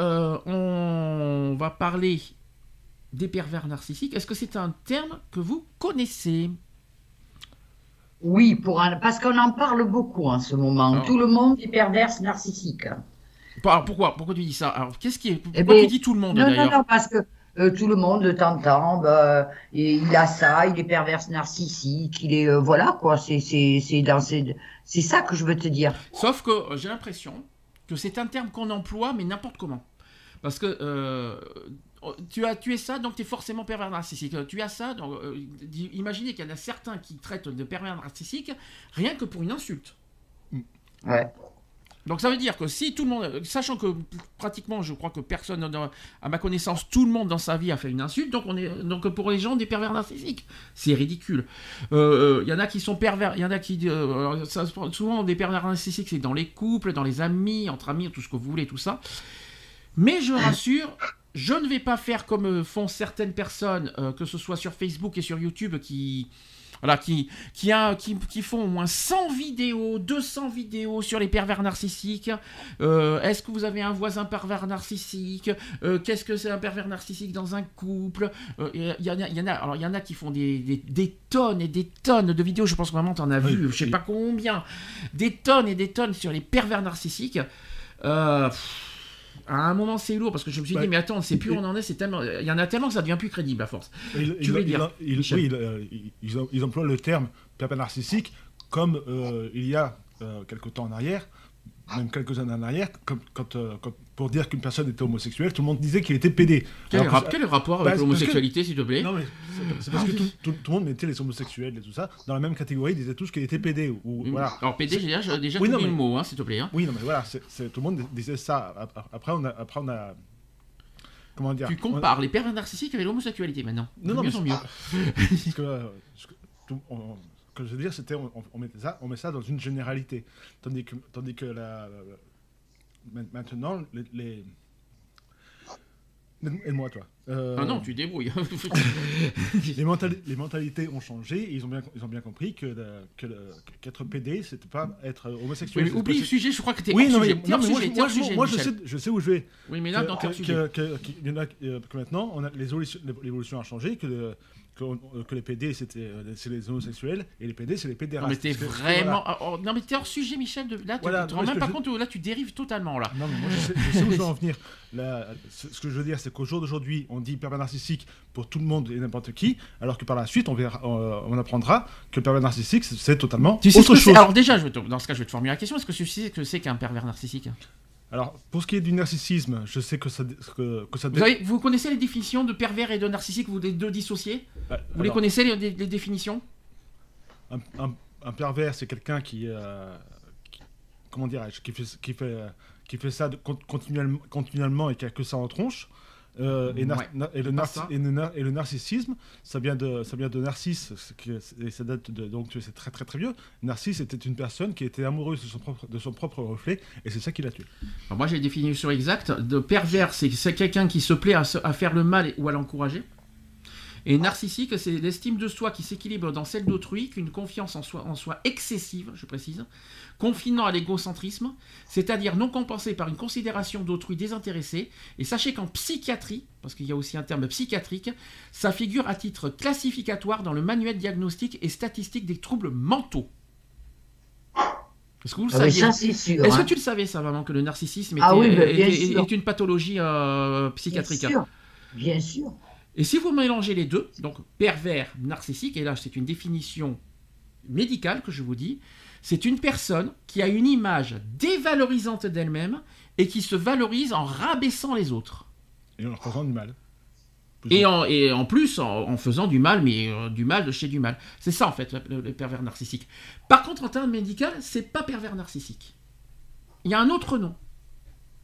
euh, on va parler des pervers narcissiques. Est-ce que c'est un terme que vous connaissez? Oui, pour un... parce qu'on en parle beaucoup en ce moment. Tout le monde est perverse narcissique. Alors, pourquoi Pourquoi tu dis ça? Alors, qu'est-ce qui est Pourquoi Eh ben, tu dis tout le monde Non, non, d'ailleurs? non, parce que euh, tout le monde t'entend, bah, et il a ça, il est perverse narcissique, il est euh, voilà quoi, c'est c'est c'est dans c'est c'est ça que je veux te dire. Sauf que j'ai l'impression que c'est un terme qu'on emploie, mais n'importe comment. Parce que euh, tu as tué ça, donc tu es forcément pervers narcissique. Euh, Tu as ça, donc euh, imaginez qu'il y en a certains qui traitent de pervers narcissique rien que pour une insulte. Ouais. Donc ça veut dire que si tout le monde, sachant que pratiquement, je crois que personne, dans- à ma connaissance, tout le monde dans sa vie a fait une insulte, donc on est, donc pour les gens des pervers narcissiques, c'est ridicule. Il y en a qui sont pervers, il y en a qui, euh, ça, souvent des pervers narcissiques, c'est dans les couples, dans les amis, entre amis, tout ce que vous voulez, tout ça. Mais je rassure, je ne vais pas faire comme euh, font certaines personnes, euh, que ce soit sur Facebook et sur YouTube, qui, voilà, qui, qui, a, qui, qui font au moins 100 vidéos, 200 vidéos sur les pervers narcissiques. Euh, Est-ce que vous avez un voisin pervers narcissique? Euh, Qu'est-ce que c'est un pervers narcissique dans un couple? Euh, Il y, en a, il y en a, alors il y en a qui font des, des, des tonnes et des tonnes de vidéos. Je pense que vraiment tu en as Oui, vu, je sais oui. pas combien, des tonnes et des tonnes sur les pervers narcissiques. Pff, à un moment, c'est lourd parce que je me suis Bah, dit, mais attends, sait plus on en est. C'est tellement, il y en a tellement que ça devient plus crédible à force. Il- Tu il- veux il- dire, oui, euh, ils, ils em- ils emploient le terme pervers narcissique comme euh, il y a euh, quelques temps en arrière, même quelques années en arrière, comme, quand, euh, quand- pour dire qu'une personne était homosexuelle, tout le monde disait qu'il était PD. Quel, rap- que- quel est le rapport Bah, avec parce que- l'homosexualité, s'il te plaît? Non, mais c'est- parce que tout, tout- tout le monde mettait les homosexuels et tout ça dans la même catégorie, ils disaient tous qu'ils étaient PD. Ou, ou- Mm. voilà. Alors, j'ai déjà, déjà Oui, non, mais- le mot, hein, s'il te plaît. hein. Oui, non, mais voilà, tout le monde disait ça. Ap- ap- Après, on a. Après, on a comment dire Tu compares les pervers narcissiques avec l'homosexualité maintenant. Non, non, mais mieux mieux. ce que, euh, on- que je veux dire, c'était on, on- met ça, on met ça dans une généralité, tandis que, tandis que la, la- maintenant les, les... aide-moi toi. Euh, Ah non, tu débrouilles. les, mentali- les mentalités ont changé, et ils ont bien, ils ont bien compris que la- que le- qu'être PD, c'était pas être homosexuel. Oui, mais oublie le sujet, je crois que t'es Oui, hors non, mais, sujet. T'es non, mais moi, sujet, hors moi, sujet, moi, je, sais, je sais où je vais. Oui, mais là, Que- dans que, sujet. que- que- a- euh, que maintenant, on a l'évolution l'évolution a changé, que, le- que, les PD, c'était euh, c'est les homosexuels, et les PD, c'est les pédérastes. Non, mais t'es vraiment. voilà. ah, oh, non, mais t'es hors sujet, Michel. De... Là, tu Voilà, te non, rends mais même ce pas que je- compte. Là, tu dérives totalement, là. Non, mais moi, je sais, je sais où je veux en venir. Là, ce que je veux dire, c'est qu'au jour d'aujourd'hui, on dit pervers narcissique pour tout le monde et n'importe qui, alors que par la suite, on, verra, on apprendra que le pervers narcissique, c'est- totalement Tu sais ce autre chose. Alors, déjà, je vais te- dans ce cas, je vais te formuler la question. Est-ce que tu sais ce que c'est qu'un pervers narcissique? Alors, pour ce qui est du narcissisme, je sais que ça, que, que ça vous, avez- vous connaissez les définitions de pervers et de narcissique Vous les deux dissociez? Euh, Vous les connaissez, les, définitions? Un, un- un pervers, c'est quelqu'un qui, euh, qui- comment dirais-je, qui fait, qui fait, qui fait ça de- continuellement, continuellement et qui a que ça en tronche. Euh, et, Ouais, le et et narcissisme, ça vient de, ça vient de Narcisse, ce qui est- et ça date de, donc c'est très très très vieux. Narcisse était une personne qui était amoureuse de son propre, de son propre reflet, et c'est ça qui l'a tué. Alors, Moi, j'ai la définition exacte. De pervers, c'est c'est quelqu'un qui se plaît à, se- à faire le mal ou à l'encourager. Et narcissique, c'est l'estime de soi qui s'équilibre dans celle d'autrui, qu'une confiance en soi, en soi excessive, je précise, confinant à l'égocentrisme, c'est-à-dire non compensé par une considération d'autrui désintéressée. Et sachez qu'en psychiatrie, parce qu'il y a aussi un terme psychiatrique, ça figure à titre classificatoire dans le manuel diagnostique et statistique des troubles mentaux. Est-ce que vous le Ah, saviez. Est-ce hein. que tu le savais, ça, vraiment, que le narcissisme Ah oui, est une pathologie euh, Bien psychiatrique sûr. Bien sûr. Et si vous mélangez les deux, donc pervers, narcissique, et là c'est une définition médicale que je vous dis, c'est une personne qui a une image dévalorisante d'elle-même et qui se valorise en rabaissant les autres. Et en leur faisant du mal. Et en, et en plus, en, en faisant du mal, mais euh, du mal de chez du mal. C'est ça, en fait, le, le pervers narcissique. Par contre, en termes médical, c'est pas pervers narcissique. Il y a un autre nom.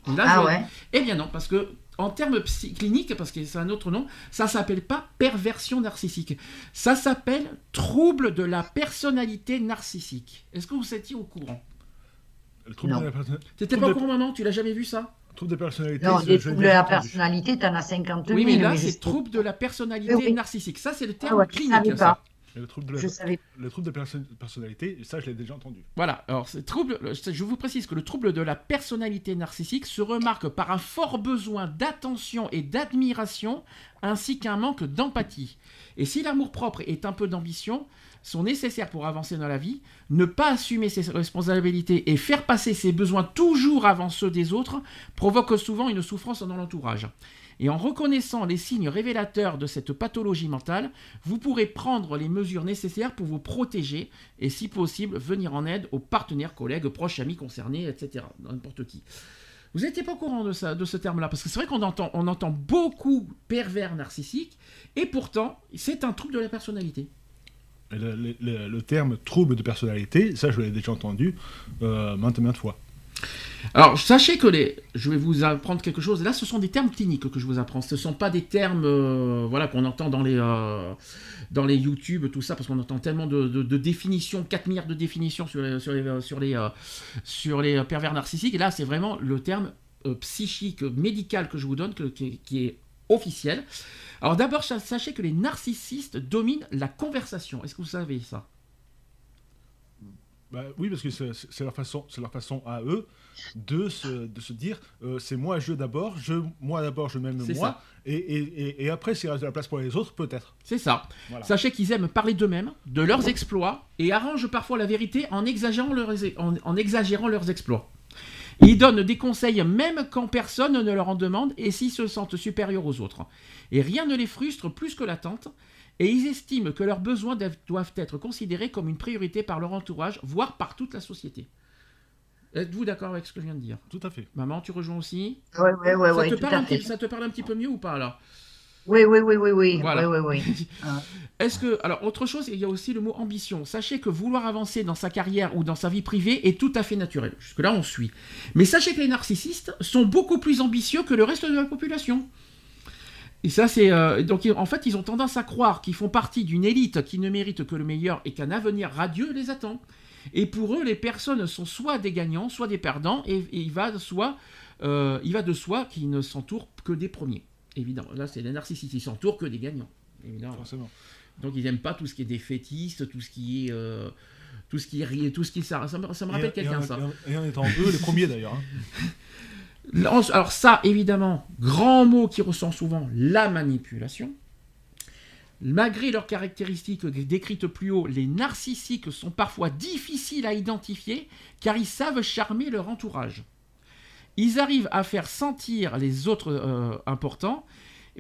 Là, Ah je- ouais? Eh bien non, parce que en termes cliniques, parce que c'est un autre nom, ça s'appelle pas perversion narcissique. Ça s'appelle trouble de la personnalité narcissique. Est-ce que vous étiez au courant? Le trouble Non. de la personne- T'étais pas au courant, maman? Tu l'as jamais vu ça? Trouble de personnalité. Non, des troubles de la personnalité, t'en as 50 000. Oui, mais là, c'est trouble de la personnalité Oui, narcissique. Ça, c'est le Ah terme ouais, clinique. ça. Le trouble de la, Je savais. le trouble de perso- personnalité, ça, je l'ai déjà entendu. Voilà, alors c'est trouble, je vous précise que le trouble de la personnalité narcissique se remarque par un fort besoin d'attention et d'admiration, ainsi qu'un manque d'empathie. Et si l'amour-propre est un peu d'ambition, sont nécessaires pour avancer dans la vie, ne pas assumer ses responsabilités et faire passer ses besoins toujours avant ceux des autres provoque souvent une souffrance dans l'entourage. Et en reconnaissant les signes révélateurs de cette pathologie mentale, vous pourrez prendre les mesures nécessaires pour vous protéger et, si possible, venir en aide aux partenaires, collègues, proches, amis concernés, etc. N'importe qui. Vous n'étiez pas au courant de, ce terme-là Parce que c'est vrai qu'on entend, beaucoup pervers narcissique, et pourtant, c'est un trouble de la personnalité. Le, terme trouble de personnalité, ça, je l'ai déjà entendu euh, maintes et maintes fois. Alors, sachez que les... Je vais vous apprendre quelque chose. Là, ce sont des termes cliniques que je vous apprends. Ce ne sont pas des termes euh, voilà, qu'on entend dans les, euh, dans les YouTube, tout ça, parce qu'on entend tellement de, définitions, 4 milliards de définitions sur les, sur les, euh, sur les pervers narcissiques. Et là, c'est vraiment le terme psychique, médical que je vous donne, qui, qui est officiel. Alors d'abord, sa- sachez que les narcissistes dominent la conversation. Est-ce que vous savez ça? Bah, oui, parce que c'est leur façon, c'est leur façon à eux de se, de se dire, euh, c'est moi je d'abord, je, moi d'abord je m'aime moi, et, et, et, et après s'il reste de la place pour les autres, peut-être. C'est ça. Voilà. Sachez qu'ils aiment parler d'eux-mêmes, de leurs exploits, et arrangent parfois la vérité en exagérant leurs, en, en exagérant leurs exploits. Ils donnent des conseils même quand personne ne leur en demande et s'ils se sentent supérieurs aux autres. Et rien ne les frustre plus que l'attente, et ils estiment que leurs besoins doivent- être considérés comme une priorité par leur entourage, voire par toute la société. Êtes-vous d'accord avec ce que je viens de dire? Tout à fait. Maman, tu rejoins aussi? Oui, oui, oui, ça, oui, te parle petit, ça te parle un petit peu mieux ou pas là Oui, oui, oui, oui, oui. Voilà. Oui, oui, oui. Ah. Est-ce que alors autre chose, il y a aussi le mot ambition. Sachez que vouloir avancer dans sa carrière ou dans sa vie privée est tout à fait naturel. Jusque là, on suit. Mais sachez que les narcissistes sont beaucoup plus ambitieux que le reste de la population. Et ça, c'est euh, donc en fait, ils ont tendance à croire qu'ils font partie d'une élite qui ne mérite que le meilleur et qu'un avenir radieux les attend. Et pour eux, les personnes sont soit des gagnants, soit des perdants, et, et il va de soi, euh, il va de soi qu'ils ne s'entourent que des premiers. Évidemment, là, c'est les narcissistes, ils s'entourent que des gagnants. Évidemment. Forcément. Donc ils n'aiment pas tout ce qui est défaitiste, tout ce qui est euh, tout ce qui est ri- tout ce qui ça, ça me, ça me rappelle quelqu'un ça. Et en étant eux les premiers d'ailleurs. hein. Alors ça évidemment, grand mot qui ressent souvent la manipulation. Malgré leurs caractéristiques décrites plus haut, les narcissiques sont parfois difficiles à identifier car ils savent charmer leur entourage. Ils arrivent à faire sentir les autres euh, importants,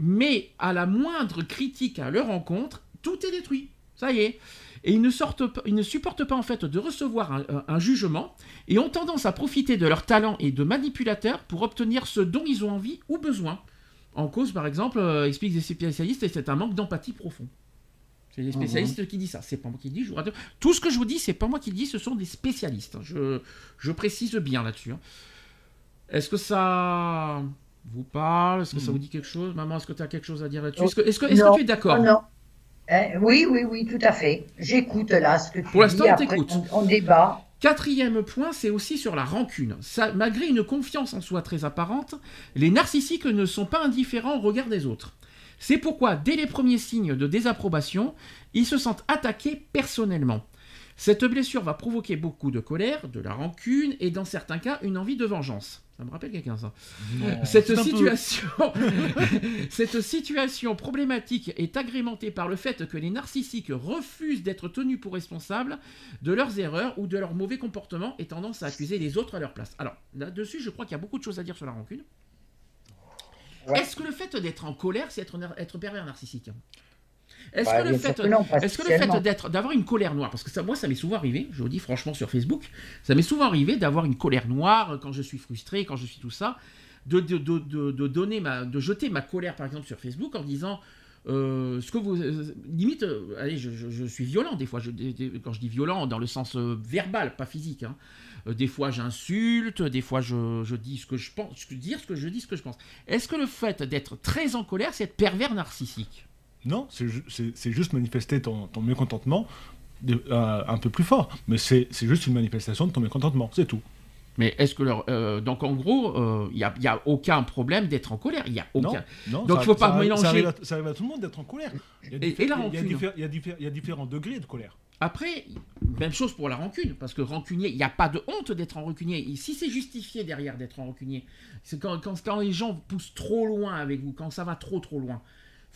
mais à la moindre critique à leur encontre, tout est détruit. Ça y est. Et ils ne, sortent pas- ils ne supportent pas en fait de recevoir un, jugement et ont tendance à profiter de leur talent et de manipulateurs pour obtenir ce dont ils ont envie ou besoin. En cause, par exemple, euh, expliquent des spécialistes, et c'est un manque d'empathie profond. C'est les spécialistes qui disent ça. C'est pas moi qui le dis. je vous rassure. Tout ce que je vous dis, c'est pas moi qui le dis, ce sont des spécialistes. hein. Je, je précise bien là-dessus. hein. Est-ce que ça vous parle? Est-ce que ça vous dit quelque chose? Maman, est-ce que tu as quelque chose à dire là-dessus? Est-ce que, tu es d'accord? Non, Eh, oui, oui, oui, tout à fait. J'écoute là ce que tu Pour l'instant, dis. on débat. Quatrième point, c'est aussi sur la rancune. Ça, malgré une confiance en soi très apparente, les narcissiques ne sont pas indifférents au regard des autres. C'est pourquoi, dès les premiers signes de désapprobation, ils se sentent attaqués personnellement. Cette blessure va provoquer beaucoup de colère, de la rancune et dans certains cas une envie de vengeance. Ça me rappelle quelqu'un ça. Cette situation, cette situation problématique est agrémentée par le fait que les narcissiques refusent d'être tenus pour responsables de leurs erreurs ou de leurs mauvais comportements et tendance à accuser les autres à leur place. Alors là-dessus, je crois qu'il y a beaucoup de choses à dire sur la rancune. Ouais. Est-ce que le fait d'être en colère, c'est être pervers narcissique? Est-ce Bah, que le fait, que est-ce que le fait d'être, d'avoir une colère noire, parce que ça, moi, ça m'est souvent arrivé, je vous dis franchement sur Facebook, ça m'est souvent arrivé d'avoir une colère noire quand je suis frustré, quand je suis tout ça, de, de, de, de, de donner ma, de jeter ma colère par exemple sur Facebook en disant euh, ce que vous euh, limite, euh, allez, je, je- je suis violent des fois. Je, quand je dis violent, dans le sens verbal, pas physique. hein. Des fois, j'insulte, des fois, je, dis ce que je pense, dire ce que je dis, ce que je pense. Est-ce que le fait d'être très en colère, c'est être pervers narcissique? Non, c'est ju- c'est c'est juste manifester ton, ton mécontentement de- euh, un peu plus fort. Mais c'est juste une manifestation de ton mécontentement, c'est tout. Mais est-ce que leur, euh, donc en gros, il n'y a, y a aucun problème d'être en colère. Il y a Non, aucun. non, Donc, ça- faut pas ça mélanger- Ça arrive, à, ça arrive à tout le monde d'être en colère. Il y a il y il il différents degrés de colère. Après, même chose pour la rancune, parce que rancunier, il n'y a pas de honte d'être en rancunier. Et si c'est justifié derrière d'être en rancunier, c'est quand, quand, quand les gens poussent trop loin avec vous, quand ça va trop trop loin.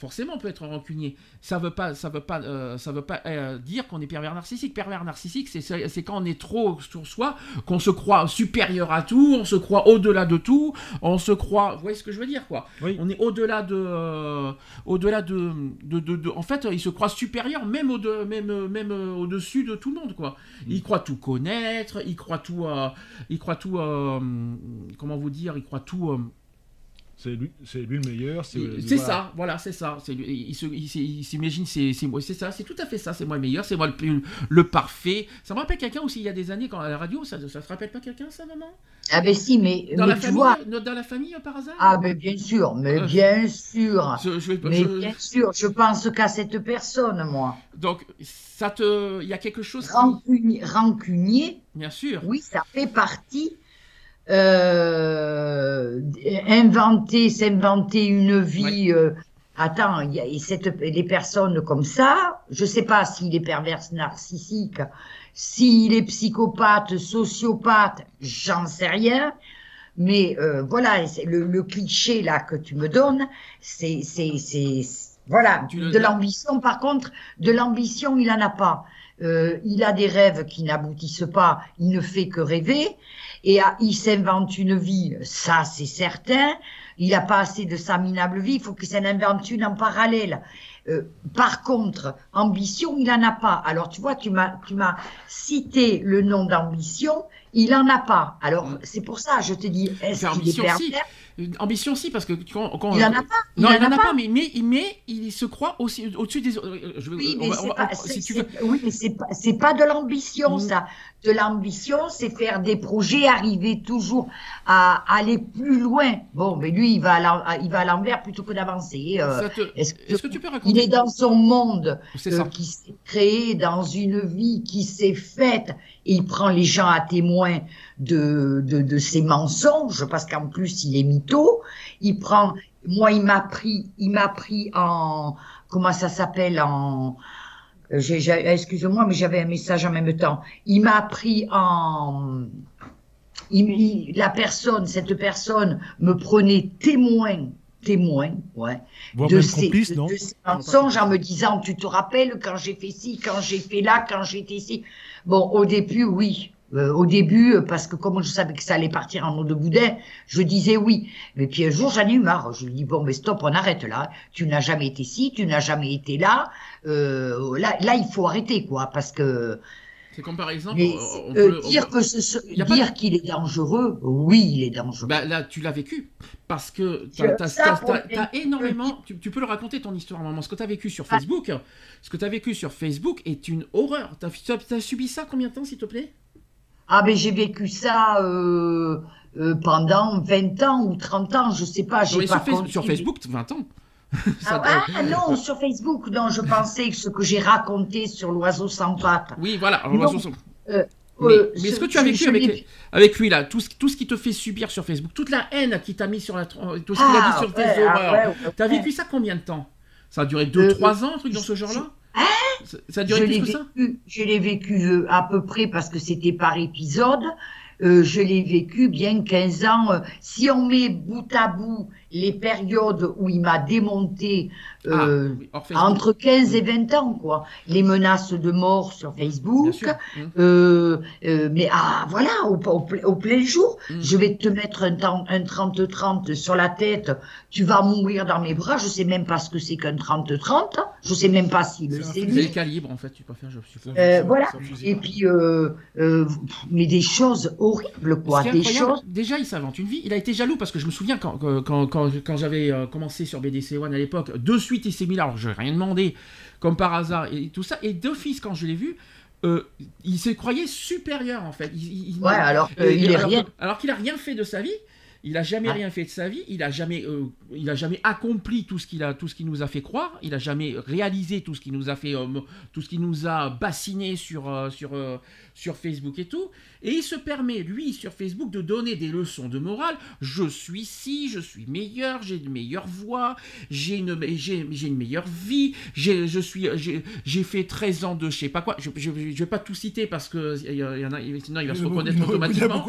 Forcément, on peut être rancunier. Ça veut pas, ça veut pas, euh, ça veut pas euh, dire qu'on est pervers narcissique. Pervers narcissique, c'est quand on est trop sur soi, qu'on se croit supérieur à tout, on se croit au-delà de tout, on se croit. Vous voyez ce que je veux dire, quoi? Oui. On est au-delà de, euh, au-delà de, de, de- de- en fait, il se croit supérieur, même au de, même, même euh, au-dessus de tout le monde, quoi. Il croit tout connaître, il croit tout, il croit tout, comment vous dire, il croit tout. C'est lui, c'est lui le meilleur. C'est il- C'est voilà. ça, voilà, c'est ça. C'est lui- il se- il s'est- il s'imagine, c'est c'est moi, c'est ça, c'est tout à fait ça. C'est moi le meilleur, c'est moi le, le parfait. Ça me rappelle quelqu'un aussi il y a des années quand à la radio, ça, ça te rappelle pas quelqu'un ça, maman? Ah ben si, mais, Dans mais la tu famille, vois. euh, dans la famille euh, par hasard? Ah ben bien sûr, mais Euh, bien sûr. Je- je vais- Mais je- bien sûr, je pense qu'à cette personne, moi. donc ça te, il y a quelque chose. qui- rancunier, Bien sûr. oui, ça fait partie. Euh, inventer, s'inventer une vie. euh, attends, il y a et cette, les personnes comme ça, je sais pas s'il est pervers narcissique, s'il est psychopathe, sociopathe, j'en sais rien. Mais euh, voilà, le, le cliché là que tu me donnes, c'est c'est c'est voilà de l'ambition. Par contre, de l'ambition, il en a pas. Euh, il a des rêves qui n'aboutissent pas. Il ne fait que rêver et ah, il s'invente une vie. Ça, c'est certain. Il n'a pas assez de sa minable vie. Il faut qu'il s'en invente une en parallèle. Euh, par contre, ambition, il en a pas. Alors, tu vois, tu m'as, tu m'as cité le nom d'ambition. Il en a pas. Alors, c'est pour ça, je te dis, est-ce qu'il est si. pervers? Ambition si parce que quand, quand- Il en a pas. non, il en en a pas, mais, mais, mais il se croit aussi au-dessus des. euh, Je Oui, mais c'est pas, si oui, pas, de l'ambition, Mm. ça. De l'ambition, c'est faire des projets, arriver toujours à aller plus loin. Bon, mais lui, il va à il l'envers plutôt que d'avancer. euh, est-ce que- Est-ce que tu peux il raconter est dans son monde euh, qui s'est créé, dans une vie qui s'est faite. Et il prend les gens à témoin de, de, de ses mensonges, parce qu'en plus, il est mytho. Il prend, moi, il m'a pris, il m'a pris en, comment ça s'appelle, en, excuse-moi, mais j'avais un message en même temps. Il m'a pris en, il- il- la personne, cette personne me prenait témoin, témoin, ouais, Voire de même ces, complice, de- non de ces mensonges en me disant, tu te rappelles quand j'ai fait ci, quand j'ai fait là, quand j'étais ici. Bon, au début, oui. Euh, au début, parce que comme je savais que ça allait partir en eau de boudin, je disais oui. Mais puis un jour, j'en ai eu marre. Je lui dis, bon, mais stop, on arrête là. Tu n'as jamais été ici, tu n'as jamais été là. Euh, là, là, il faut arrêter, quoi, parce que C'est comme par exemple. mais, on- on euh, on dire que ce, pas dire qu'il est dangereux, oui, il est dangereux. Bah, là, tu l'as vécu. Parce que les- t'as énormément. Tu, tu peux le raconter ton histoire, maman. Ce que tu as vécu sur Ah. Facebook, ce que tu as vécu sur Facebook est une horreur. Tu as, subi ça combien de temps, s'il te plaît? Ah ben j'ai vécu ça euh, euh, pendant 20 ans ou 30 ans, je sais pas, j'ai pas sur, sur Facebook, 20 ans. Ça Ah, ah, non, sur Facebook, non, je pensais que ce que j'ai raconté sur l'oiseau sans pattes. Oui, voilà. l'oiseau- Euh, Mais, euh, mais est-ce ce- que tu as vécu avec, avec lui, là, tout ce, tout ce qui te fait subir sur Facebook, toute la haine qui t'a mis sur la. Tout ce qu'il a Ah, dit sur tes ouais, ah, horreurs. ouais, ouais, T'as vécu ça combien de temps? Ça a duré 2-3 ans, un truc dans ce genre-là? Ça a Je duré l'ai plus que ça vécu, je l'ai vécu euh, à peu près parce que c'était par épisode. Euh, je l'ai vécu bien 15 ans. Euh, si on met bout à bout les périodes où il m'a démonté euh, Ah, oui, entre 15 et 20 ans, quoi. Les menaces de mort sur Facebook. Mmh. Euh, euh, mais ah voilà, au, au, au plein jour, Mm. je vais te mettre un temps- un 30-30 sur la tête, tu vas mourir dans mes bras, je sais même pas ce que c'est qu'un 30-30, je sais même pas s'il le C'est lui. calibre, en fait, tu préfères, je suppose. Euh, voilà. Et puis, euh, euh, mais des choses horribles, quoi. Des choses. Déjà, il s'invente une vie. Il a été jaloux parce que je me souviens quand, quand, quand, quand j'avais euh, commencé sur BDC One à l'époque, de suite il s'est mis là, alors je n'ai rien demandé, comme par hasard, et tout ça. Et d'office, quand je l'ai vu, euh, il se croyait supérieur en fait. Il, il- Ouais, alors et- qu'il est alors rien. que- alors qu'il a rien fait de sa vie. Il a jamais Ah. rien fait de sa vie. Il a jamais, euh, il a jamais accompli tout ce qu'il a, tout ce qu'il nous a fait croire. Il a jamais réalisé tout ce qu'il nous a fait, euh, tout ce qui nous a bassiné sur euh, sur euh, sur Facebook et tout. Et il se permet lui sur Facebook de donner des leçons de morale. Je suis ci, je suis meilleur, j'ai une meilleure voix, j'ai une j'ai j'ai une meilleure vie. J'ai je suis j'ai fait 13 ans de je sais pas quoi. Je, je, je vais pas tout citer parce que il y, en a sinon il va se reconnaître Il automatiquement.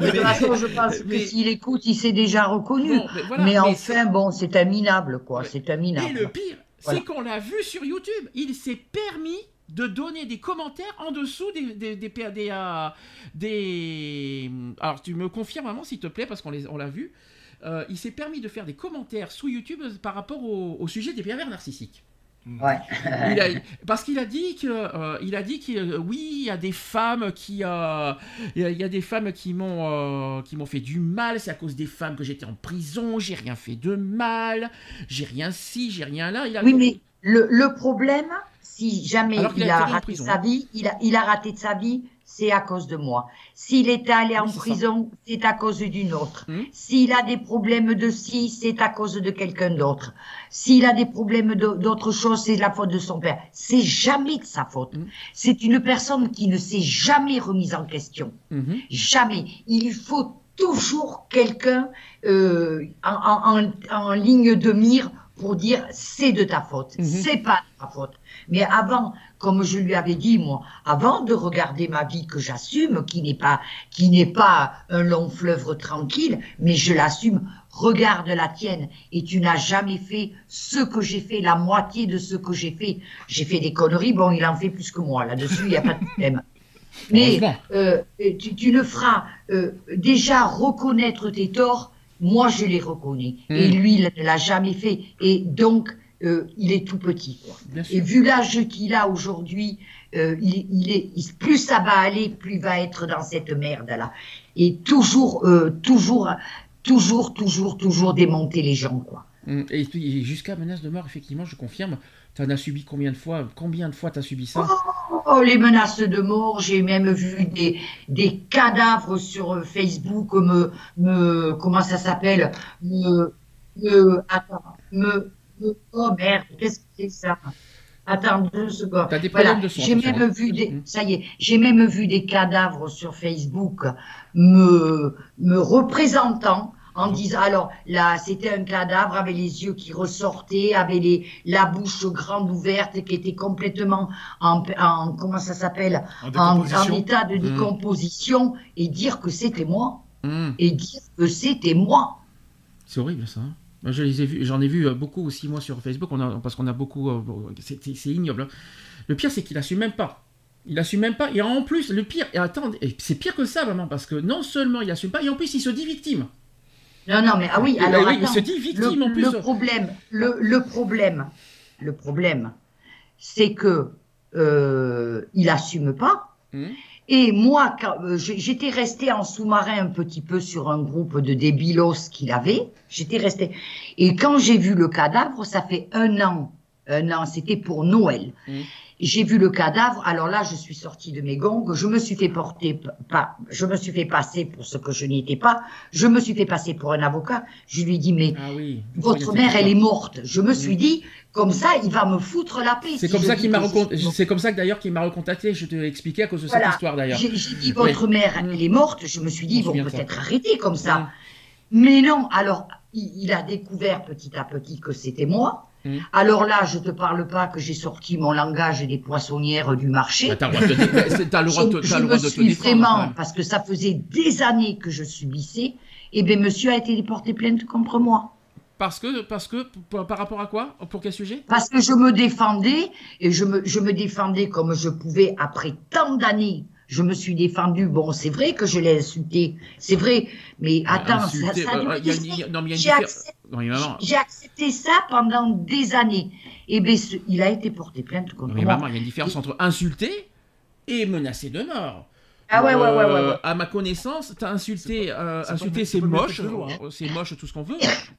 mais de toute façon, je pense Mais- que s'il écoute, il s'est déjà reconnu. Bon, mais voilà, mais mais enfin, bon, c'est un minable, quoi. C'est un minable. Et le pire, Voilà. c'est qu'on l'a vu sur YouTube. Il s'est permis de donner des commentaires en dessous des des des, des, des, euh, des- alors tu me confirmes vraiment s'il te plaît parce qu'on les on l'a vu. Euh, il s'est permis de faire des commentaires sous YouTube par rapport au, au sujet des pervers narcissiques. Ouais. Il a- parce qu'il a dit que euh, il a dit que euh, oui il y a des femmes qui euh, il y a- il y, a des femmes qui m'ont euh, qui m'ont fait du mal c'est à cause des femmes que j'étais en prison j'ai rien fait de mal j'ai rien ci j'ai rien là il a Oui, mais le, le problème, si jamais il a raté sa vie, il a, il a raté de sa vie, c'est à cause de moi. S'il était allé en prison, c'est à cause d'une autre. Mhm. S'il a des problèmes de ci, c'est à cause de quelqu'un d'autre. S'il a des problèmes d'autre chose, c'est la faute de son père. C'est jamais de sa faute. Mhm. C'est une personne qui ne s'est jamais remise en question. Mhm. Jamais. Il faut toujours quelqu'un euh, en, en- en- en ligne de mire pour dire c'est de ta faute, Mhm. c'est pas de ta faute. Mais avant, comme je lui avais dit moi, avant de regarder ma vie que j'assume, qui n'est pas qui n'est pas un long fleuve tranquille, mais je l'assume. Regarde la tienne et tu n'as jamais fait ce que j'ai fait, la moitié de ce que j'ai fait. J'ai fait des conneries, bon, il en fait plus que moi là-dessus, il n'y a pas de problème. Mais euh, tu, tu le feras euh, déjà reconnaître tes torts. Moi, je les reconnais. Et Mm. lui, il ne l'a jamais fait. Et donc, euh, il est tout petit. Quoi. Et vu l'âge qu'il a aujourd'hui, euh, il, il est, il- plus ça va aller, plus il va être dans cette merde-là. Et toujours, euh, toujours, toujours, toujours, toujours démonter les gens. Quoi. Mm. Et, jusqu'à menace de mort effectivement je confirme t'en as subi combien de fois combien de fois t'as subi ça? Oh, les menaces de mort, j'ai même vu des, des cadavres sur euh, Facebook me, me, comment ça s'appelle, me, me, attends, me, me- oh merde, qu'est-ce que c'est ça? Attends deux secondes. T'as des Voilà, problèmes de son j'ai même hein. vu des, Mhm. ça y est, j'ai même vu des cadavres sur Facebook me, me représentant en disant, alors là, c'était un cadavre avec les yeux qui ressortaient, avec les, la bouche grande ouverte, qui était complètement en, en comment ça s'appelle, En en, en décomposition. état de Mhm. décomposition, et dire que c'était moi, Mm. et dire que c'était moi. c'est horrible ça hein. Moi, je les ai vus j'en ai vu euh, beaucoup aussi moi sur Facebook on a, parce qu'on a beaucoup euh, c'est ignoble hein. le pire c'est qu'il assume même pas il assume même pas et en plus le pire et attends c'est pire que ça vraiment parce que non seulement il assume pas et en plus il se dit victime Non, non, mais ah oui, alors oui, il se dit victime le, en plus le problème, le, le problème, le problème, c'est que euh, il assume pas. Mhm. Et moi, quand, euh, j'étais restée en sous-marin un petit peu sur un groupe de débilos qu'il avait. J'étais restée. Et quand j'ai vu le cadavre, ça fait un an. Un an, c'était pour Noël. Mhm. J'ai vu le cadavre. Alors là, je suis sortie de mes gongs. Je me suis fait porter, pas, je me suis fait passer pour ce que je n'étais pas. Je me suis fait passer pour un avocat. Je lui dis, mais ah oui votre mère, elle est morte. Je me suis dit, comme ça, il va me foutre la paix. c'est si comme ça qu'il m'a je recont- c'est comme ça que d'ailleurs qu'il m'a recontacté je te l'ai expliqué à cause de Voilà. cette histoire d'ailleurs J'ai dit, votre mère, Mm. elle est morte. Je me suis dit, ils vont peut-être arrêter comme ça. Mm. Mais non, alors, il, il a découvert petit à petit que c'était moi. Mm. Alors là, je te parle pas que j'ai sorti mon langage des poissonnières du marché. Bah, t'as le droit de le droit je, t'as je le droit me de suis vraiment, même. parce que ça faisait des années que je subissais, et bien monsieur a été porté plainte contre moi. parce que parce que par rapport à quoi? Pour quel sujet? Parce que je me défendais, et je me, je me défendais comme je pouvais après tant d'années. Je me suis défendue. Bon, c'est vrai que je l'ai insulté. C'est vrai. Mais attends, ça, ça euh, mais J'ai accepté- Oui, accepté ça pendant des années. Et bien, ce- il a été porté plainte contre moi. maman, il y a une différence entre insulter et menacer de mort. Ah ouais, ouais, ouais, ouais, Euh, ouais. À ma connaissance, t'as insulté, euh, c'est insulté, le- c'est moche, hein. c'est moche, tout ce qu'on veut.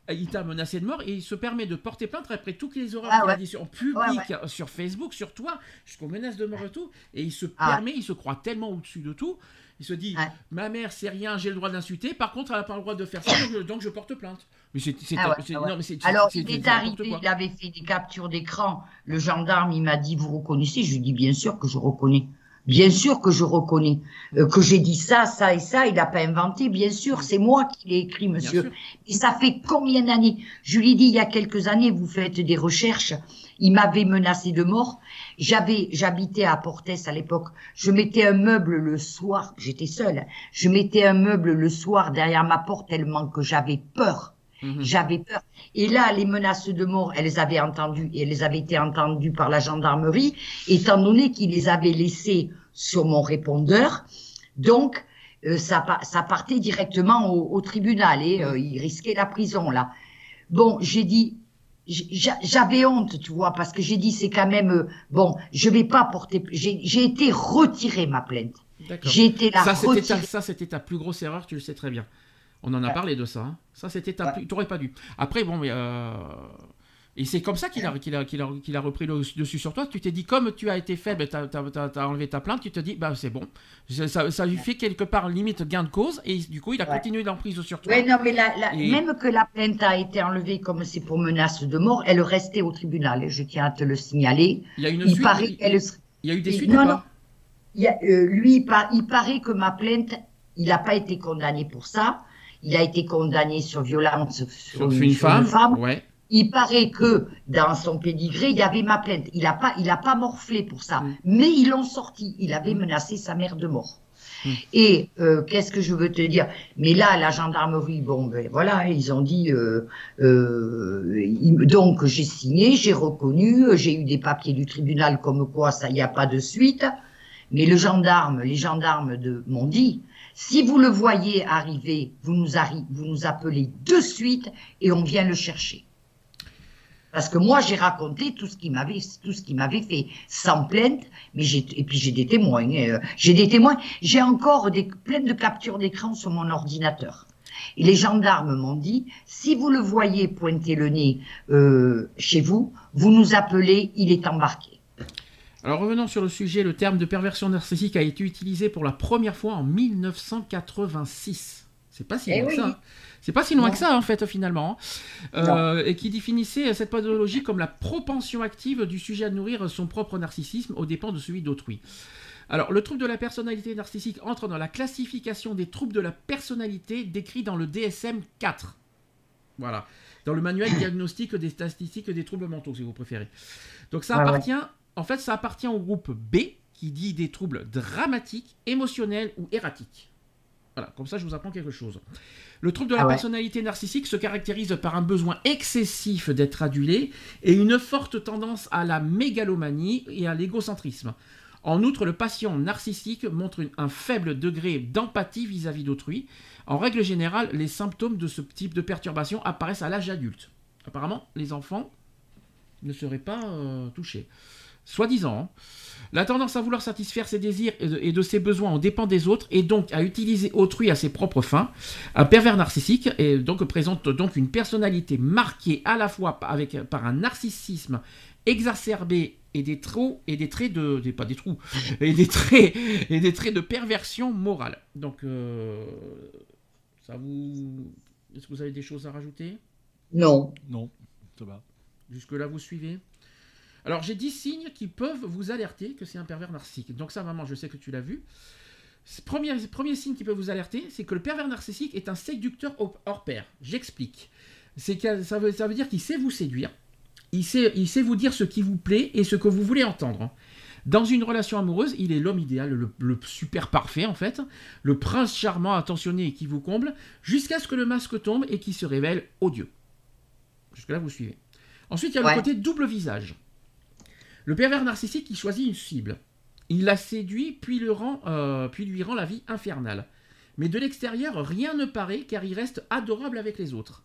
il t'a menacé de mort et il se permet de porter plainte après toutes les horreurs Ah qu'il a dit sur, en public, Ouais, sur Facebook, sur toi, jusqu'aux menaces de mort et tout. Et il se Ah. permet, il se croit tellement au-dessus de tout. Il se dit, Ouais. ma mère, c'est rien, j'ai le droit d'insulter. Par contre, elle n'a pas le droit de faire ça, donc je, donc je porte plainte. Mais c'est, Ah ah Alors, il est arrivé, il avait fait des captures d'écran. Le gendarme, il m'a dit, vous reconnaissez? Je lui dis, bien sûr que je reconnais. Bien sûr que je reconnais. Euh, que j'ai dit ça, ça et ça, il n'a pas inventé, bien sûr. C'est moi qui l'ai écrit, monsieur. Et ça fait combien d'années? Je lui ai dit, il y a quelques années, vous faites des recherches. Il m'avait menacé de mort. J'avais, j'habitais à Portes à l'époque. Je mettais un meuble le soir. J'étais seule. Je mettais un meuble le soir derrière ma porte tellement que j'avais peur. Mhm. J'avais peur. Et là, les menaces de mort, elles avaient entendu, et elles avaient été entendues par la gendarmerie, étant donné qu'ils les avaient laissées sur mon répondeur. Donc, euh, ça, pa- ça partait directement au, au tribunal et euh, ils risquaient la prison là. Bon, j'ai dit, j'a- j'avais honte, tu vois, parce que j'ai dit c'est quand même euh, bon, je vais pas porter. J'ai été retirer ma plainte. J'ai été la Ça, c'était ta, retirer. ça, c'était ta plus grosse erreur, tu le sais très bien. On en a Ouais. parlé de ça. hein. Ça, c'était ta Ouais. T'aurais pas dû. Après, bon, mais... euh, Et c'est comme ça qu'il a, qu'il a, qu'il a, qu'il a repris le dessus sur toi. Tu t'es dit, comme tu as été faible, t'as as, enlevé ta plainte, tu te dis, bah c'est bon. Ça, lui fait quelque part limite gain de cause, et du coup, il a Ouais. continué l'emprise sur toi. Ouais, non, mais la, la- Et- même que la plainte a été enlevée comme c'est pour menace de mort, elle restait au tribunal. et Je tiens à te le signaler. Il y a une Il suite. paraît il, y a eu des suites non, ou non. pas il y a, euh, lui, il, par- il paraît que ma plainte, il n'a pas été condamné pour ça. Il a été condamné sur violence sur, Sur une sur femme, Ouais. Il paraît que dans son pédigré, il y avait ma plainte. Il n'a pas, il a pas morflé pour ça, Mm. mais ils l'ont sorti. Il avait menacé sa mère de mort. Mm. Et euh, qu'est-ce que je veux te dire? Mais là, la gendarmerie, bon, ben voilà, ils ont dit. Euh, euh, donc j'ai signé, j'ai reconnu, j'ai eu des papiers du tribunal comme quoi ça, n'y a pas de suite. Mais le gendarme, les gendarmes de m'ont dit, si vous le voyez arriver, vous nous, appelez de suite et on vient le chercher. Parce que moi, j'ai raconté tout ce qu'il m'avait fait, sans plainte, mais j'ai, et puis j'ai des témoins, euh, j'ai des témoins, j'ai encore des, plein de captures d'écran sur mon ordinateur. Et les gendarmes m'ont dit, si vous le voyez pointer le nez euh, chez vous, vous nous appelez, il est embarqué. Alors revenons sur le sujet, le terme de perversion narcissique a été utilisé pour la première fois en 1986. C'est pas si Eh loin que ça. hein. C'est pas si loin Non. que ça en fait finalement. hein. Euh, et qui définissait cette pathologie comme la propension active du sujet à nourrir son propre narcissisme aux dépens de celui d'autrui. Alors, le trouble de la personnalité narcissique entre dans la classification des troubles de la personnalité décrits dans le DSM 4. Voilà. Dans le manuel diagnostique des statistiques des troubles mentaux, si vous préférez. Donc, ça Ouais, ouais. En fait, ça appartient au groupe B, qui dit des troubles dramatiques, émotionnels ou erratiques. Voilà, comme ça, je vous apprends quelque chose. Le trouble de la Ah ouais. personnalité narcissique se caractérise par un besoin excessif d'être adulé et une forte tendance à la mégalomanie et à l'égocentrisme. En outre, le patient narcissique montre une- un faible degré d'empathie vis-à-vis d'autrui. En règle générale, les symptômes de ce type de perturbation apparaissent à l'âge adulte. Apparemment, les enfants ne seraient pas euh, touchés. Soi-disant. hein. La tendance à vouloir satisfaire ses désirs et de, et de ses besoins aux dépens des autres et donc à utiliser autrui à ses propres fins. Un pervers narcissique et donc présente donc une personnalité marquée à la fois par- avec, par un narcissisme exacerbé et des trous et des traits de des- pas des trous et des traits et des traits de perversion morale. Donc euh, ça vous est-ce que vous avez des choses à rajouter? Non. Non, ça va. Jusque là vous suivez? Alors j'ai 10 signes qui peuvent vous alerter que c'est un pervers narcissique. Donc ça maman, je sais que tu l'as vu. Premier, premier signe qui peut vous alerter, c'est que le pervers narcissique est un séducteur hors pair. J'explique. C'est ça veut, ça veut dire qu'il sait vous séduire. Il sait, il sait vous dire ce qui vous plaît et ce que vous voulez entendre. Dans une relation amoureuse, il est l'homme idéal, le, le super parfait en fait, le prince charmant, attentionné et qui vous comble, jusqu'à ce que le masque tombe et qu'il se révèle odieux. Jusque-là, vous suivez. Ensuite, il y a Ouais. le côté double visage. Le pervers narcissique, il choisit une cible. Il la séduit, puis, le rend, euh, puis lui rend la vie infernale. Mais de l'extérieur, rien ne paraît car il reste adorable avec les autres.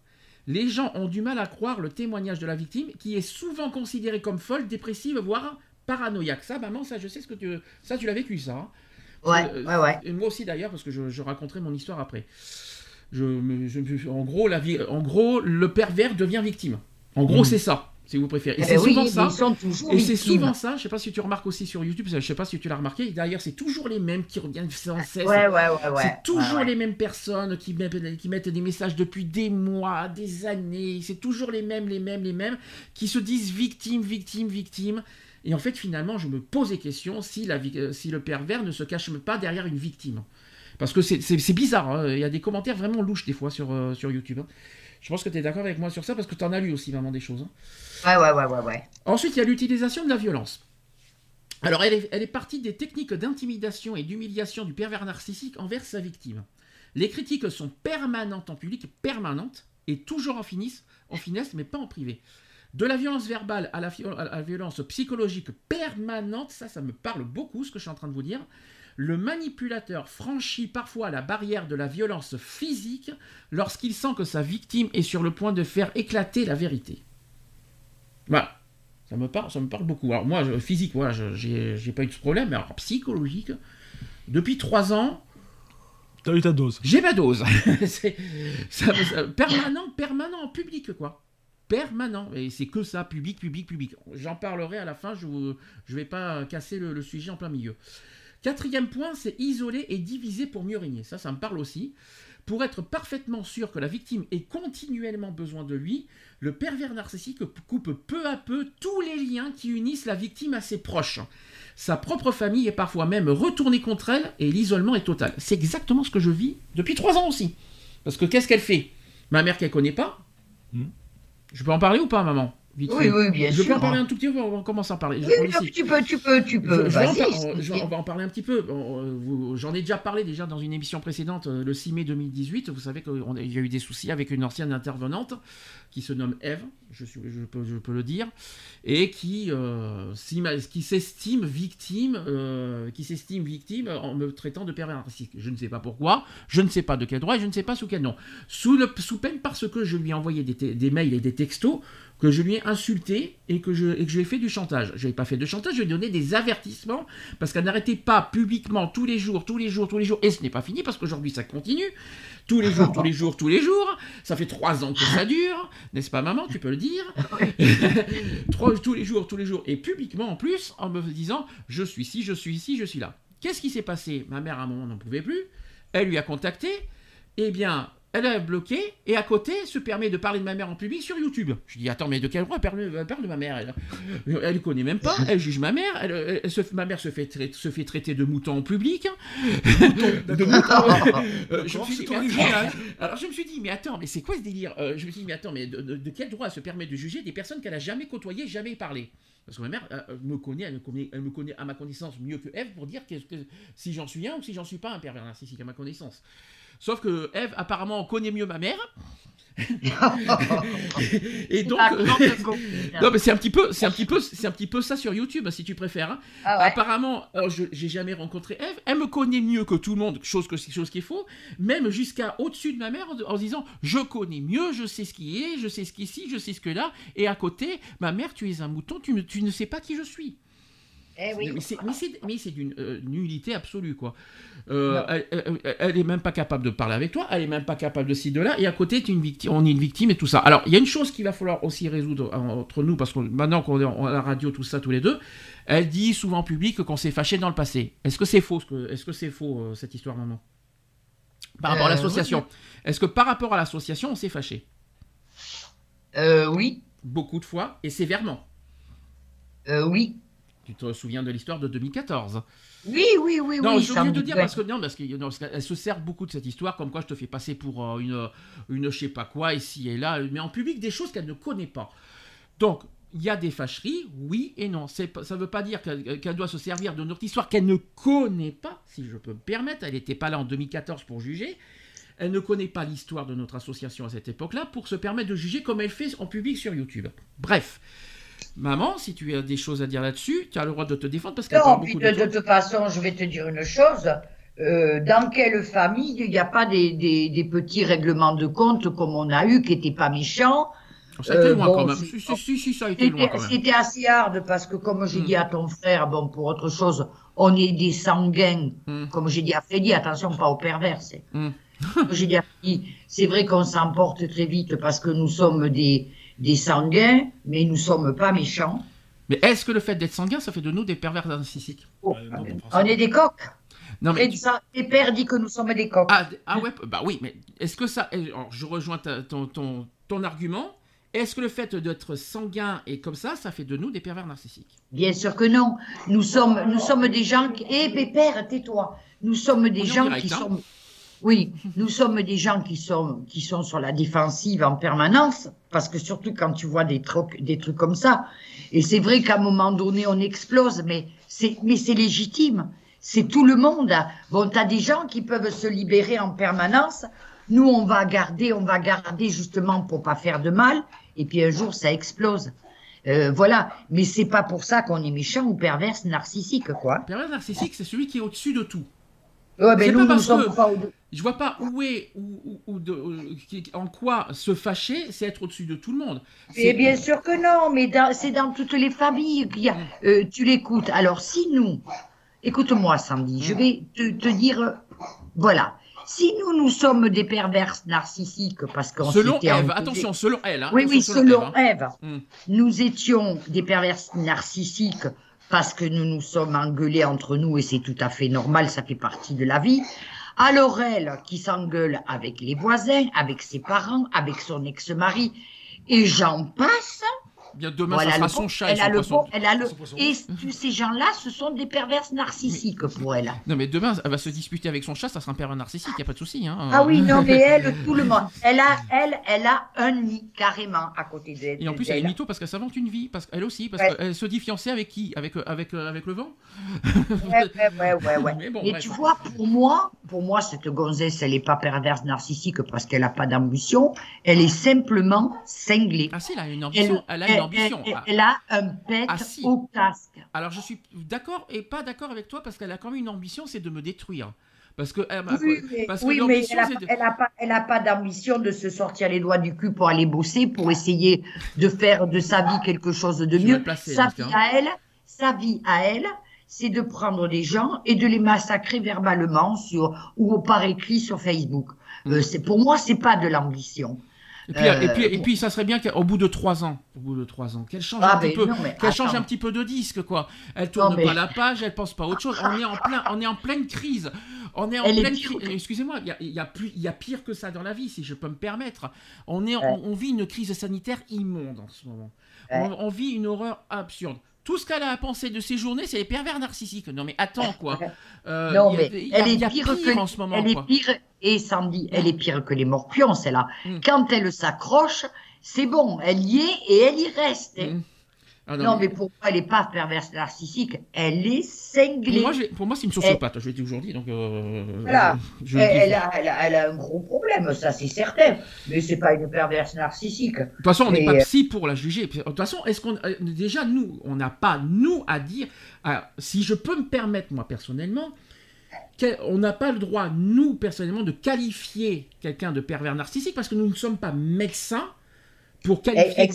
Les gens ont du mal à croire le témoignage de la victime qui est souvent considérée comme folle, dépressive, voire paranoïaque. Ça, maman, ça, je sais ce que tu... Ça, tu l'as vécu, ça. hein. Ouais, ouais, ouais. Et moi aussi d'ailleurs, parce que je, je raconterai mon histoire après. Je, me- je- en, gros, la vie, en gros, le pervers devient victime. En gros, Mhm. c'est ça, si vous préférez. Et Eh c'est oui, souvent ça. Et c'est souvent ça, je sais pas si tu remarques aussi sur YouTube, je sais pas si tu l'as remarqué, d'ailleurs c'est toujours les mêmes qui reviennent sans cesse. Ouais, ouais, ouais, ouais. c'est toujours les mêmes personnes qui mettent, qui mettent des messages depuis des mois, des années. C'est toujours les mêmes, les mêmes, les mêmes qui se disent victimes, victimes, victimes. Et en fait, finalement, je me pose des questions si, la, euh, si le pervers ne se cache pas derrière une victime. Parce que c'est- bizarre, hein. il y a des commentaires vraiment louches des fois sur, euh, sur YouTube. hein. Je pense que tu es d'accord avec moi sur ça parce que tu en as lu aussi vraiment des choses. hein. Ouais, ouais, ouais, ouais, ouais. Ensuite, il y a l'utilisation de la violence. Alors, elle est, elle est partie des techniques d'intimidation et d'humiliation du pervers narcissique envers sa victime. Les critiques sont permanentes en public, permanentes, et toujours en, finisse, en finesse, mais pas en privé. De la violence verbale à la, fi- à la violence psychologique permanente, ça, ça me parle beaucoup, ce que je suis en train de vous dire. Le manipulateur franchit parfois la barrière de la violence physique lorsqu'il sent que sa victime est sur le point de faire éclater la vérité. Voilà. Ça me parle, ça me parle beaucoup. Alors moi, je- physique, voilà, je- j'ai pas eu de problème, mais alors psychologique, depuis trois ans, T'as eu ta dose. j'ai ma dose. C'est permanent, permanent en public, quoi. Permanent. Et c'est que ça, public, public, public. J'en parlerai à la fin, je ne vais pas casser le, le sujet en plein milieu. Quatrième point, c'est isoler et diviser pour mieux régner. Ça, ça me parle aussi. Pour être parfaitement sûr que la victime ait continuellement besoin de lui, le pervers narcissique coupe peu à peu tous les liens qui unissent la victime à ses proches. Sa propre famille est parfois même retournée contre elle et l'isolement est total. C'est exactement ce que je vis depuis trois ans aussi. Parce que qu'est-ce qu'elle fait? Ma mère qu'elle connaît pas. Hmm. Je peux en parler ou pas, maman? Oui, oui, bien Je peux sûr. en parler un tout petit peu, on commence à en parler. Je- Oui, tu peux, tu peux, tu peux. Je- je en je on va en parler un petit peu. J'en ai déjà parlé déjà dans une émission précédente, euh, le 6 mai 2018. Vous savez qu'il y a eu des soucis avec une ancienne intervenante qui se nomme Eve, je, suis- je peux, je peux le dire, et qui, euh, qui s'estime victime, euh, qui s'estime victime en me traitant de pervers narcissique. Je ne sais pas pourquoi, je ne sais pas de quel droit et je ne sais pas sous quel nom. Sous, le, sous peine parce que je lui ai envoyé des mails et des textos que je lui ai insulté et que je, et que je lui ai fait du chantage. Je n'ai pas fait de chantage, je lui ai donné des avertissements parce qu'elle n'arrêtait pas publiquement tous les jours, tous les jours, tous les jours. Et ce n'est pas fini parce qu'aujourd'hui ça continue. Tous les jours, tous les jours, tous les jours. Ça fait trois ans que ça dure, n'est-ce pas maman Tu peux le dire? Trois- tous les jours, tous les jours. Et publiquement en plus, en me disant je suis ici, je suis ici, je suis là. Qu'est-ce qui s'est passé? Ma mère à un moment n'en pouvait plus. Elle lui a contacté. Eh bien, elle a bloqué et à côté se permet de parler de ma mère en public sur YouTube. Je dis attends mais de quel droit elle parle, de ma mère Elle, elle connaît même pas, elle juge ma mère, elle, elle se- ma mère se fait, trai- se fait traiter de mouton en public. de mouton. Euh, je me suis dit, c'est mais original. attends. Alors je me suis dit mais attends mais c'est quoi ce délire? Euh, Je me suis dit mais attends mais de, de- de quel droit elle se permet de juger des personnes qu'elle a jamais côtoyées, jamais parlé parce que ma mère me connaît, elle me connaît, elle me connaît à ma connaissance mieux que Eve pour dire que, que- si j'en suis un ou si j'en suis pas un pervers narcissique à ma connaissance. Sauf que Eve apparemment connaît mieux ma mère. et donc, euh, non mais c'est un petit peu, c'est un petit peu, c'est un petit peu ça sur YouTube si tu préfères. hein. Ah ouais. Apparemment, je j'ai jamais rencontré Eve. Elle me connaît mieux que tout le monde, chose que chose qui est faux. Même jusqu'à au-dessus de ma mère en, en se disant, je connais mieux, je sais ce qui est, je sais ce qui est ici, je sais ce que là. Et à côté, ma mère, tu es un mouton, tu ne, tu ne sais pas qui je suis. Eh oui. Mais c'est, d'une euh, nullité absolue, quoi. Euh, elle, elle- elle- est même pas capable de parler avec toi, elle est même pas capable de ci, de là, et à côté, t'es une victime, on est une victime et tout ça. Alors, il y a une chose qu'il va falloir aussi résoudre en- entre nous, parce que maintenant qu'on est à la radio, tout ça, tous les deux, elle dit souvent en public qu'on s'est fâché dans le passé. Est-ce que c'est faux, ce est-ce que c'est faux, euh, cette histoire, maman? Par rapport à Euh, l'association. Est-ce que par rapport à l'association, on s'est fâché? Euh, oui. Beaucoup de fois, et sévèrement. Euh, oui. Tu te souviens de l'histoire de 2014 Oui, oui, oui, Non, oui. oublié me de dire parce que non, parce qu'elle se sert beaucoup de cette histoire, comme quoi je te fais passer pour euh, une, une je sais pas quoi ici et là, mais en public des choses qu'elle ne connaît pas. Donc il y a des fâcheries, oui et non. Ça ne veut pas dire qu'elle qu'elle doit se servir de notre histoire qu'elle ne connaît pas, si je peux me permettre. Elle n'était pas là en 2014 pour juger. Elle ne connaît pas l'histoire de notre association à cette époque-là pour se permettre de juger comme elle fait en public sur YouTube. Bref. Maman, si tu as des choses à dire là-dessus, tu as le droit de te défendre parce qu'elle parle puis beaucoup de, de de toute façon, je vais te dire une chose. Euh, dans quelle famille il n'y a pas des, des- des petits règlements de compte comme on a eu qui n'étaient pas méchants Ça a été Euh, bon, quand même. Si, si, ça a été loin quand même. c'était assez hard parce que, comme j'ai Mm. dit à ton frère, bon, pour autre chose, on est des sanguins. Mm. Comme j'ai dit à Freddy, attention, pas au pervers. Mm. Comme j'ai dit à Freddy, c'est vrai qu'on s'emporte très vite parce que nous sommes des, des sanguins, mais nous sommes pas méchants. Mais est-ce que le fait d'être sanguin, ça fait de nous des pervers narcissiques? Oh, non, on est des coqs. Non, mais. Tes pères dit que nous sommes des coqs. Ah, ah ouais, bah oui, mais est-ce que ça. eh, alors, je rejoins ta- ton, ton, ton argument. Est-ce que le fait d'être sanguin et comme ça, ça fait de nous des pervers narcissiques? Bien sûr que non. Nous sommes, nous sommes des gens qui... Eh, pépère, tais-toi. Nous sommes des gens direct, qui hein. sont... Oui, nous sommes des gens qui sont, qui sont sur la défensive en permanence, parce que surtout quand tu vois des trucs, des trucs comme ça. Et c'est vrai qu'à un moment donné, on explose, mais c'est, mais c'est légitime. C'est tout le monde. Bon, t'as des gens qui peuvent se libérer en permanence. Nous, on va garder, on va garder justement pour pas faire de mal. Et puis un jour, ça explose. Euh, voilà. Mais c'est pas pour ça qu'on est méchant ou perverse, narcissique, quoi. Pervers narcissique, c'est celui qui est au-dessus de tout. Ouais, nous, pas parce que- pas Je vois pas où est, de- qui- en quoi se fâcher, c'est être au-dessus de tout le monde. C'est- bien sûr que non, mais c'est dans toutes les familles qu'il y a. Euh, tu l'écoutes. Alors, si nous, écoute-moi, Sandy, je vais te, te dire, euh, voilà. Si nous, nous sommes des perverses narcissiques parce qu'on Selon Ève, engueulés- attention, selon elle. hein, Oui, oui, selon Ève, hein. Hmm. nous étions des perverses narcissiques parce que nous nous sommes engueulés entre nous et c'est tout à fait normal, ça fait partie de la vie. Alors elle, qui s'engueule avec les voisins, avec ses parents, avec son ex-mari, et j'en passe. Bien demain, Voilà, ça sera son bon- chat et elle son a le bon- elle a et ces gens-là, ce sont des perverses narcissiques pour elle. Non, mais demain, elle va se disputer avec son chat, ça sera un pervers narcissique, y a pas de souci. Hein. Ah oui, non, mais elle, tout le monde. Elle a, elle, elle a un nid carrément à côté d'elle. Et en plus, elle est mytho parce qu'elle s'invente une vie, parce qu'elle aussi, parce Ouais. qu'elle se dit fiancée avec qui? Avec euh, avec euh, avec le vent? Ouais, ouais, ouais. Mais bon, tu vois, pour moi, pour moi, cette gonzesse, elle est pas perverse narcissique parce qu'elle a pas d'ambition. Elle est simplement cinglée. Ah si, elle a une ambition. Elle, a une ambition. elle- Ah, elle a un pet Ah, si. au casque. Alors je suis d'accord et pas d'accord avec toi parce qu'elle a quand même une ambition, c'est de me détruire. Parce que elle m'a- Oui, mais, parce que oui, mais l'ambition, elle a, c'est pas- de- d'ambition de se sortir les doigts du cul pour aller bosser, pour essayer de faire de sa vie quelque chose de Je mieux. placer, sa vie à elle, sa vie à elle, c'est de prendre les gens et de les massacrer verbalement sur ou par écrit sur Facebook. Mm. Euh, c'est pour moi, c'est pas de l'ambition. Et puis, et, puis, Euh, et puis, ça serait bien qu'au bout de trois ans, au bout de trois ans, qu'elle change Ah, un petit mais peu, non, qu'elle change un petit peu de disque, quoi. Elle tourne Non, mais- pas la page, elle pense pas à autre chose. On est en plein, on est en pleine crise. On est en Elle est pleine crise. que- Excusez-moi, il y a, y a plus, il y a pire que ça dans la vie, si je peux me permettre. On est, on, vit une crise sanitaire immonde en ce moment. Ouais. On, on vit une horreur absurde. Tout ce qu'elle a à penser de ces journées, c'est les pervers narcissiques. Non mais attends quoi. Euh, non, il y a- mais il y a- elle est pire, que en ce moment. elle est quoi. pire et Sandy, elle est pire que les morpions, celle-là. Mm. Quand elle s'accroche, c'est bon, elle y est et elle y reste. Mm. Ah, Non, mais pour moi, elle est pas perverse narcissique, elle est cinglée. pour moi, c'est une sociopathe. Je l'ai dit aujourd'hui, donc. euh, Voilà. je- je Elle, elle a, elle a- elle a un gros problème, ça c'est certain. Mais c'est pas une perverse narcissique. De toute façon, on n'est Mais, pas euh, psy pour la juger. De toute façon, est-ce qu'on euh, déjà nous, on n'a pas nous à dire. ah, si je peux me permettre moi personnellement, on n'a pas le droit nous personnellement de qualifier quelqu'un de pervers narcissique parce que nous ne sommes pas médecins pour qualifier Eh,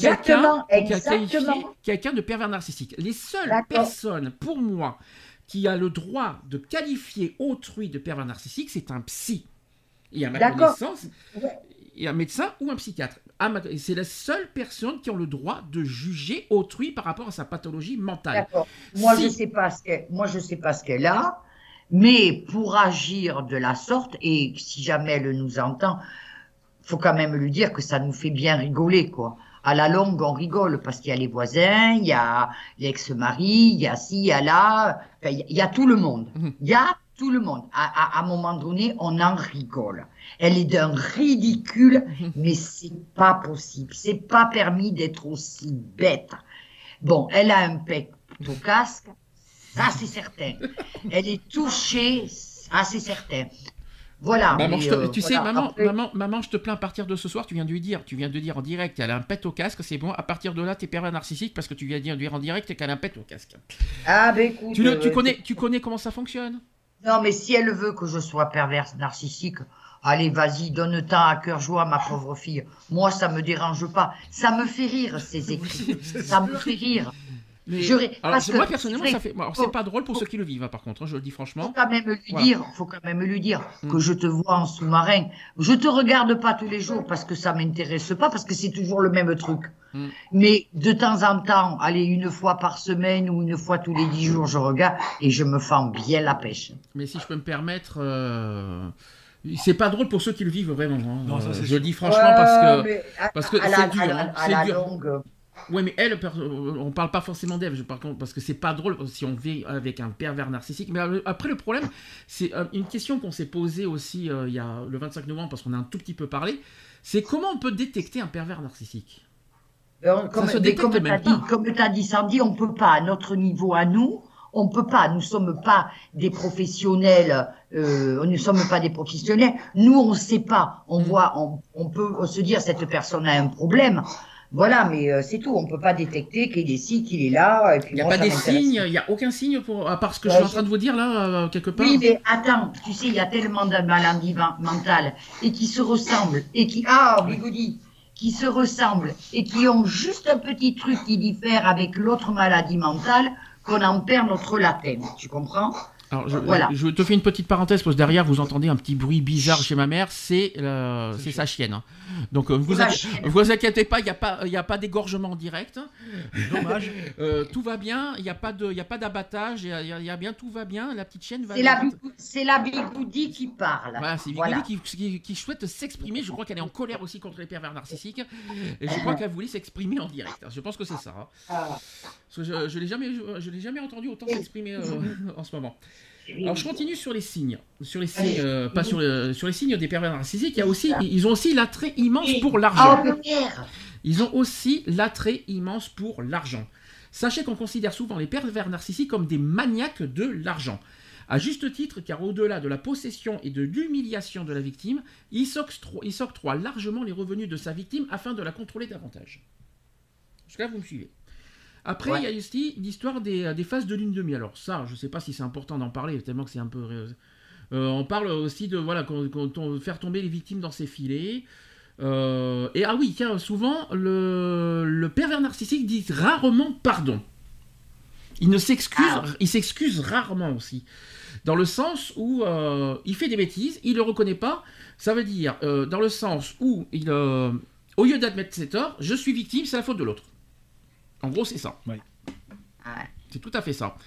quelqu'un de pervers narcissique. Les seules personnes pour moi qui a le droit de qualifier autrui de pervers narcissique, c'est un psy. Et à ma connaissance, et un médecin ou un psychiatre. C'est la seule personne qui a le droit de juger autrui par rapport à sa pathologie mentale. Moi, Si. je sais pas ce qu'elle, moi, je sais pas ce qu'elle a, mais pour agir de la sorte, et si jamais elle nous entend, faut quand même lui dire que ça nous fait bien rigoler, quoi. À la longue, on rigole parce qu'il y a les voisins, il y a l'ex-mari, il y a ci, il y a là, enfin, il y a- tout le monde. Mhm. Il y a tout le monde. À, à, à un moment donné, on en rigole. Elle est d'un ridicule, Mhm. mais c'est pas possible. C'est pas permis d'être aussi bête. Bon, elle a un pec au casque, ça c'est certain. Elle est touchée, ça c'est certain. Voilà. Maman, mais, je te- euh, tu sais, maman, Après- maman, maman, je te plains à partir de ce soir, tu viens de lui dire, tu viens de dire en direct, elle a un pet au casque, c'est bon, à partir de là, t'es pervers narcissique parce que tu viens de dire en direct qu'elle a un pet au casque. Ah ben écoute. Tu, le- tu euh, connais, tu connais comment ça fonctionne? Non, mais si elle veut que je sois perverse narcissique, Allez, vas-y, donne temps à cœur joie, ma pauvre fille. Moi, ça me dérange pas. Ça me fait rire, ces écrits. ça me fait rire. Mais, Je- alors, moi personnellement, ça fait. alors, c'est faut- pas drôle pour faut- ceux qui le vivent, hein, par contre. hein, je le dis faut franchement. quand même lui Voilà. dire, faut quand même lui dire Mm. que je te vois en sous-marin. Je te regarde pas tous les jours parce que ça m'intéresse pas, parce que c'est toujours le même truc. Mm. Mais de temps en temps, allez, une fois par semaine ou une fois tous les dix jours, je regarde et je me fends bien la pêche. Mais si je peux me permettre, euh, c'est pas drôle pour ceux qui le vivent vraiment. hein. Non, ça, Euh, je le dis franchement parce que. parce c'est à dur, la- à longue, Ouais, mais elle, on parle pas forcément d'elle, parce que c'est pas drôle si on vit avec un pervers narcissique. Mais euh, après, le problème, c'est euh, une question qu'on s'est posée aussi euh, il y a le 25 novembre, parce qu'on a un tout petit peu parlé. C'est comment on peut détecter un pervers narcissique? Euh, Comme, se mais détecte comme tu as dit, comme t'as dit Sandy, on peut pas, à notre niveau à nous, on peut pas, nous sommes pas des professionnels, euh, nous sommes pas des professionnels, nous on sait pas, on Mm. voit, on, on peut se dire cette personne a un problème, voilà, mais euh, c'est tout, on peut pas détecter qu'il est ici, qu'il est là, et puis Il n'y a pas des signes, il n'y a aucun signe, pour, à part ce que je suis en train de vous dire là, euh, quelque part. Oui, mais attends, tu sais, il y a tellement de maladies men- mentales et qui se ressemblent et qui, ah, Bigoudi, qui se ressemblent et qui ont juste un petit truc qui diffère avec l'autre maladie mentale qu'on en perd notre latin. Tu comprends? Alors, je, Voilà. je te fais une petite parenthèse parce que derrière vous entendez un petit bruit bizarre chez ma mère, c'est euh, c'est sa chienne. hein. Donc euh, vous Ma inqui- chienne. vous inquiétez pas, il n'y a pas il y a pas d'égorgement direct. Dommage. Euh, tout va bien, il n'y a pas de il y a pas d'abattage, il y a- y, bien tout va bien, la petite chienne va. C'est la, c'est la Bigoudi qui parle. Voilà, c'est Voilà. qui, qui- qui souhaite s'exprimer. Je crois qu'elle est en colère aussi contre les pervers narcissiques. Et je crois qu'elle voulait s'exprimer en direct. Je pense que c'est ça. hein. Ah. Parce que je, je l'ai jamais, je, je l'ai jamais entendu autant s'exprimer euh, en ce moment. Alors je continue sur les signes, sur les signes, euh, pas sur, le- sur les signes des pervers narcissiques. Il y a aussi, ils ont aussi l'attrait immense pour l'argent. Ils ont aussi l'attrait immense pour l'argent. Sachez qu'on considère souvent les pervers narcissiques comme des maniaques de l'argent. À juste titre, car au-delà de la possession et de l'humiliation de la victime, il s'octro- il s'octroie largement les revenus de sa victime afin de la contrôler davantage. Jusqu'à là, vous me suivez. Après, Ouais. il y a aussi l'histoire des, des phases de lune de miel. Alors ça, je ne sais pas si c'est important d'en parler, tellement que c'est un peu... euh, euh, on parle aussi de voilà, quand, quand on- faire tomber les victimes dans ses filets. Euh, et ah oui, tiens, souvent, le, le pervers narcissique dit rarement pardon. Il ne s'excuse, Ah. il s'excuse rarement aussi. Dans le sens où euh, il fait des bêtises, il ne le reconnaît pas. Ça veut dire, euh, dans le sens où, il, euh, au lieu d'admettre ses torts, je suis victime, c'est la faute de l'autre. En gros, c'est ça. Ah ouais. C'est tout à fait ça.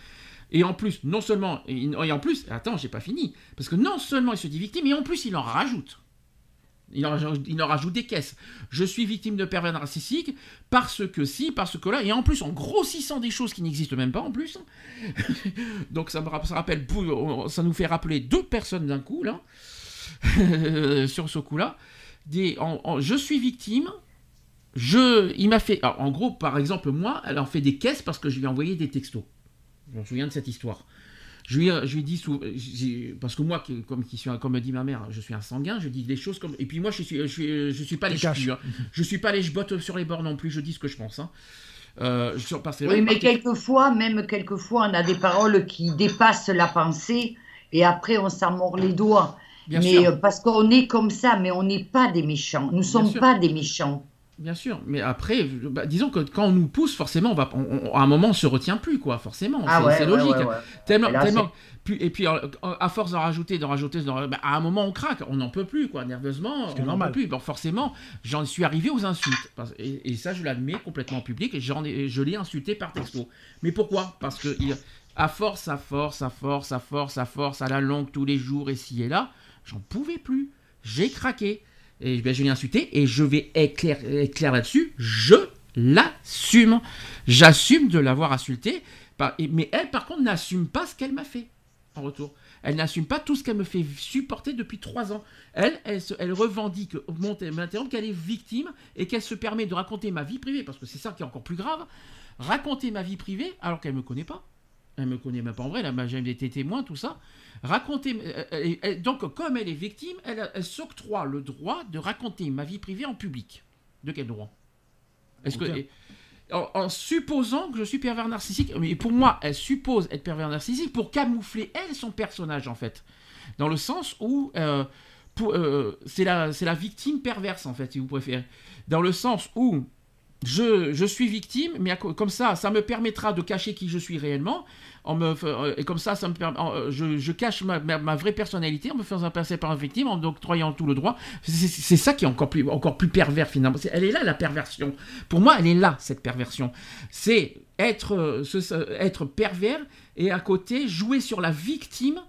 Et en plus, non seulement, et en plus, attends, j'ai pas fini, parce que non seulement il se dit victime, mais en plus il en rajoute. Il en, rajoute- il en rajoute des caisses. Je suis victime de pervers narcissiques parce que si, parce que là, et en plus en grossissant des choses qui n'existent même pas en plus. Donc ça me ça rappelle, ça nous fait rappeler deux personnes d'un coup là, sur ce coup-là. Des, en- en- je suis victime. Je, il m'a fait, alors, en gros, par exemple, moi, elle en fait des caisses parce que je lui ai envoyé des textos. Je me souviens de cette histoire. Je lui, ai- je lui ai dit, sou- j'ai- parce que moi, comme, qui suis, comme me dit ma mère, je suis un sanguin, je dis des choses comme. Et puis moi, je suis, je suis, je suis pas les caches. hein. Je suis pas les bottes sur les bords non plus, je dis ce que je pense. Hein. Euh, je- parce que- Oui, mais quelquefois, même quelquefois, on a des paroles qui dépassent la pensée et après on s'en mord les doigts. Bien mais sûr. euh, parce qu'on est comme ça, mais on n'est pas des méchants. Nous ne sommes sûr. pas des méchants. Bien sûr, mais après, bah, disons que quand on nous pousse, forcément, on va, on- on- à un moment, on se retient plus, quoi, forcément. Ah c'est ouais, c'est ouais, logique. ouais, ouais. Tellement, Et là, tellement. Puis, et puis, à force d'en rajouter, d'en rajouter, d'en- bah, à un moment, on craque, on n'en peut plus, quoi, nerveusement, on n'en normal. peut plus. Bon, forcément, j'en suis arrivé aux insultes. Parce- Et, et ça, je l'admets complètement en public, et j'en ai, je l'ai insulté par texto. Mais pourquoi? Parce que, il- à force, à force, à force, à force, à force, à la longue, tous les jours, ici et là, j'en pouvais plus. J'ai craqué. Et ben, je l'ai insulté, et je vais être clair, là-dessus, je l'assume. J'assume de l'avoir insulté, mais elle, par contre, n'assume pas ce qu'elle m'a fait en retour. Elle n'assume pas tout ce qu'elle me fait supporter depuis trois ans. Elle, elle, elle revendique, m'interrompt qu'elle est victime et qu'elle se permet de raconter ma vie privée, parce que c'est ça qui est encore plus grave, raconter ma vie privée alors qu'elle me connaît pas. Elle me connaît même pas en vrai, elle a jamais été témoin, tout ça. Raconter, euh, euh, donc comme elle est victime, elle, elle s'octroie le droit de raconter ma vie privée en public. De quel droit? Est-ce que en, en supposant que je suis pervers narcissique, mais pour moi, elle suppose être pervers narcissique pour camoufler elle son personnage en fait, dans le sens où euh, euh, c'est la, la victime perverse, en fait, si vous préférez. Dans le sens où je, je, suis victime, mais comme ça, ça me permettra de cacher qui je suis réellement. En me, euh, et comme ça, ça me euh, je, je, cache ma, ma, vraie personnalité en me faisant passer par une victime, en octroyant tout le droit. C'est ça qui est encore plus, encore plus pervers finalement. elle est là la perversion. Pour moi, elle est là cette perversion. C'est être, être pervers et à côté jouer sur la victime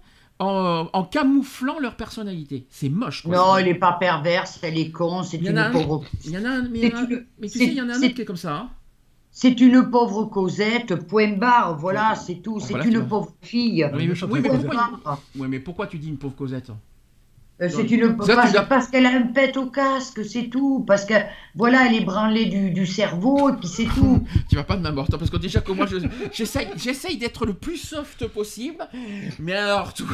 en, camouflant leur personnalité. C'est moche. non, elle n'est pas perverse, elle est con, c'est une pauvre. Il y en a un, mais, tu sais, il y en a un autre qui est comme ça. Hein. C'est une pauvre Cosette, point barre, voilà, c'est tout. C'est une pauvre fille. Oui, mais, pourquoi, oui, mais pourquoi tu dis une pauvre Cosette euh, c'est une parce, parce qu'elle a un pet au casque, c'est tout. Parce que voilà, elle est branlée du, du cerveau et puis c'est tout. tu vas pas de m'aborder parce que déjà que moi j'essaye d'être le plus soft possible, mais alors tout.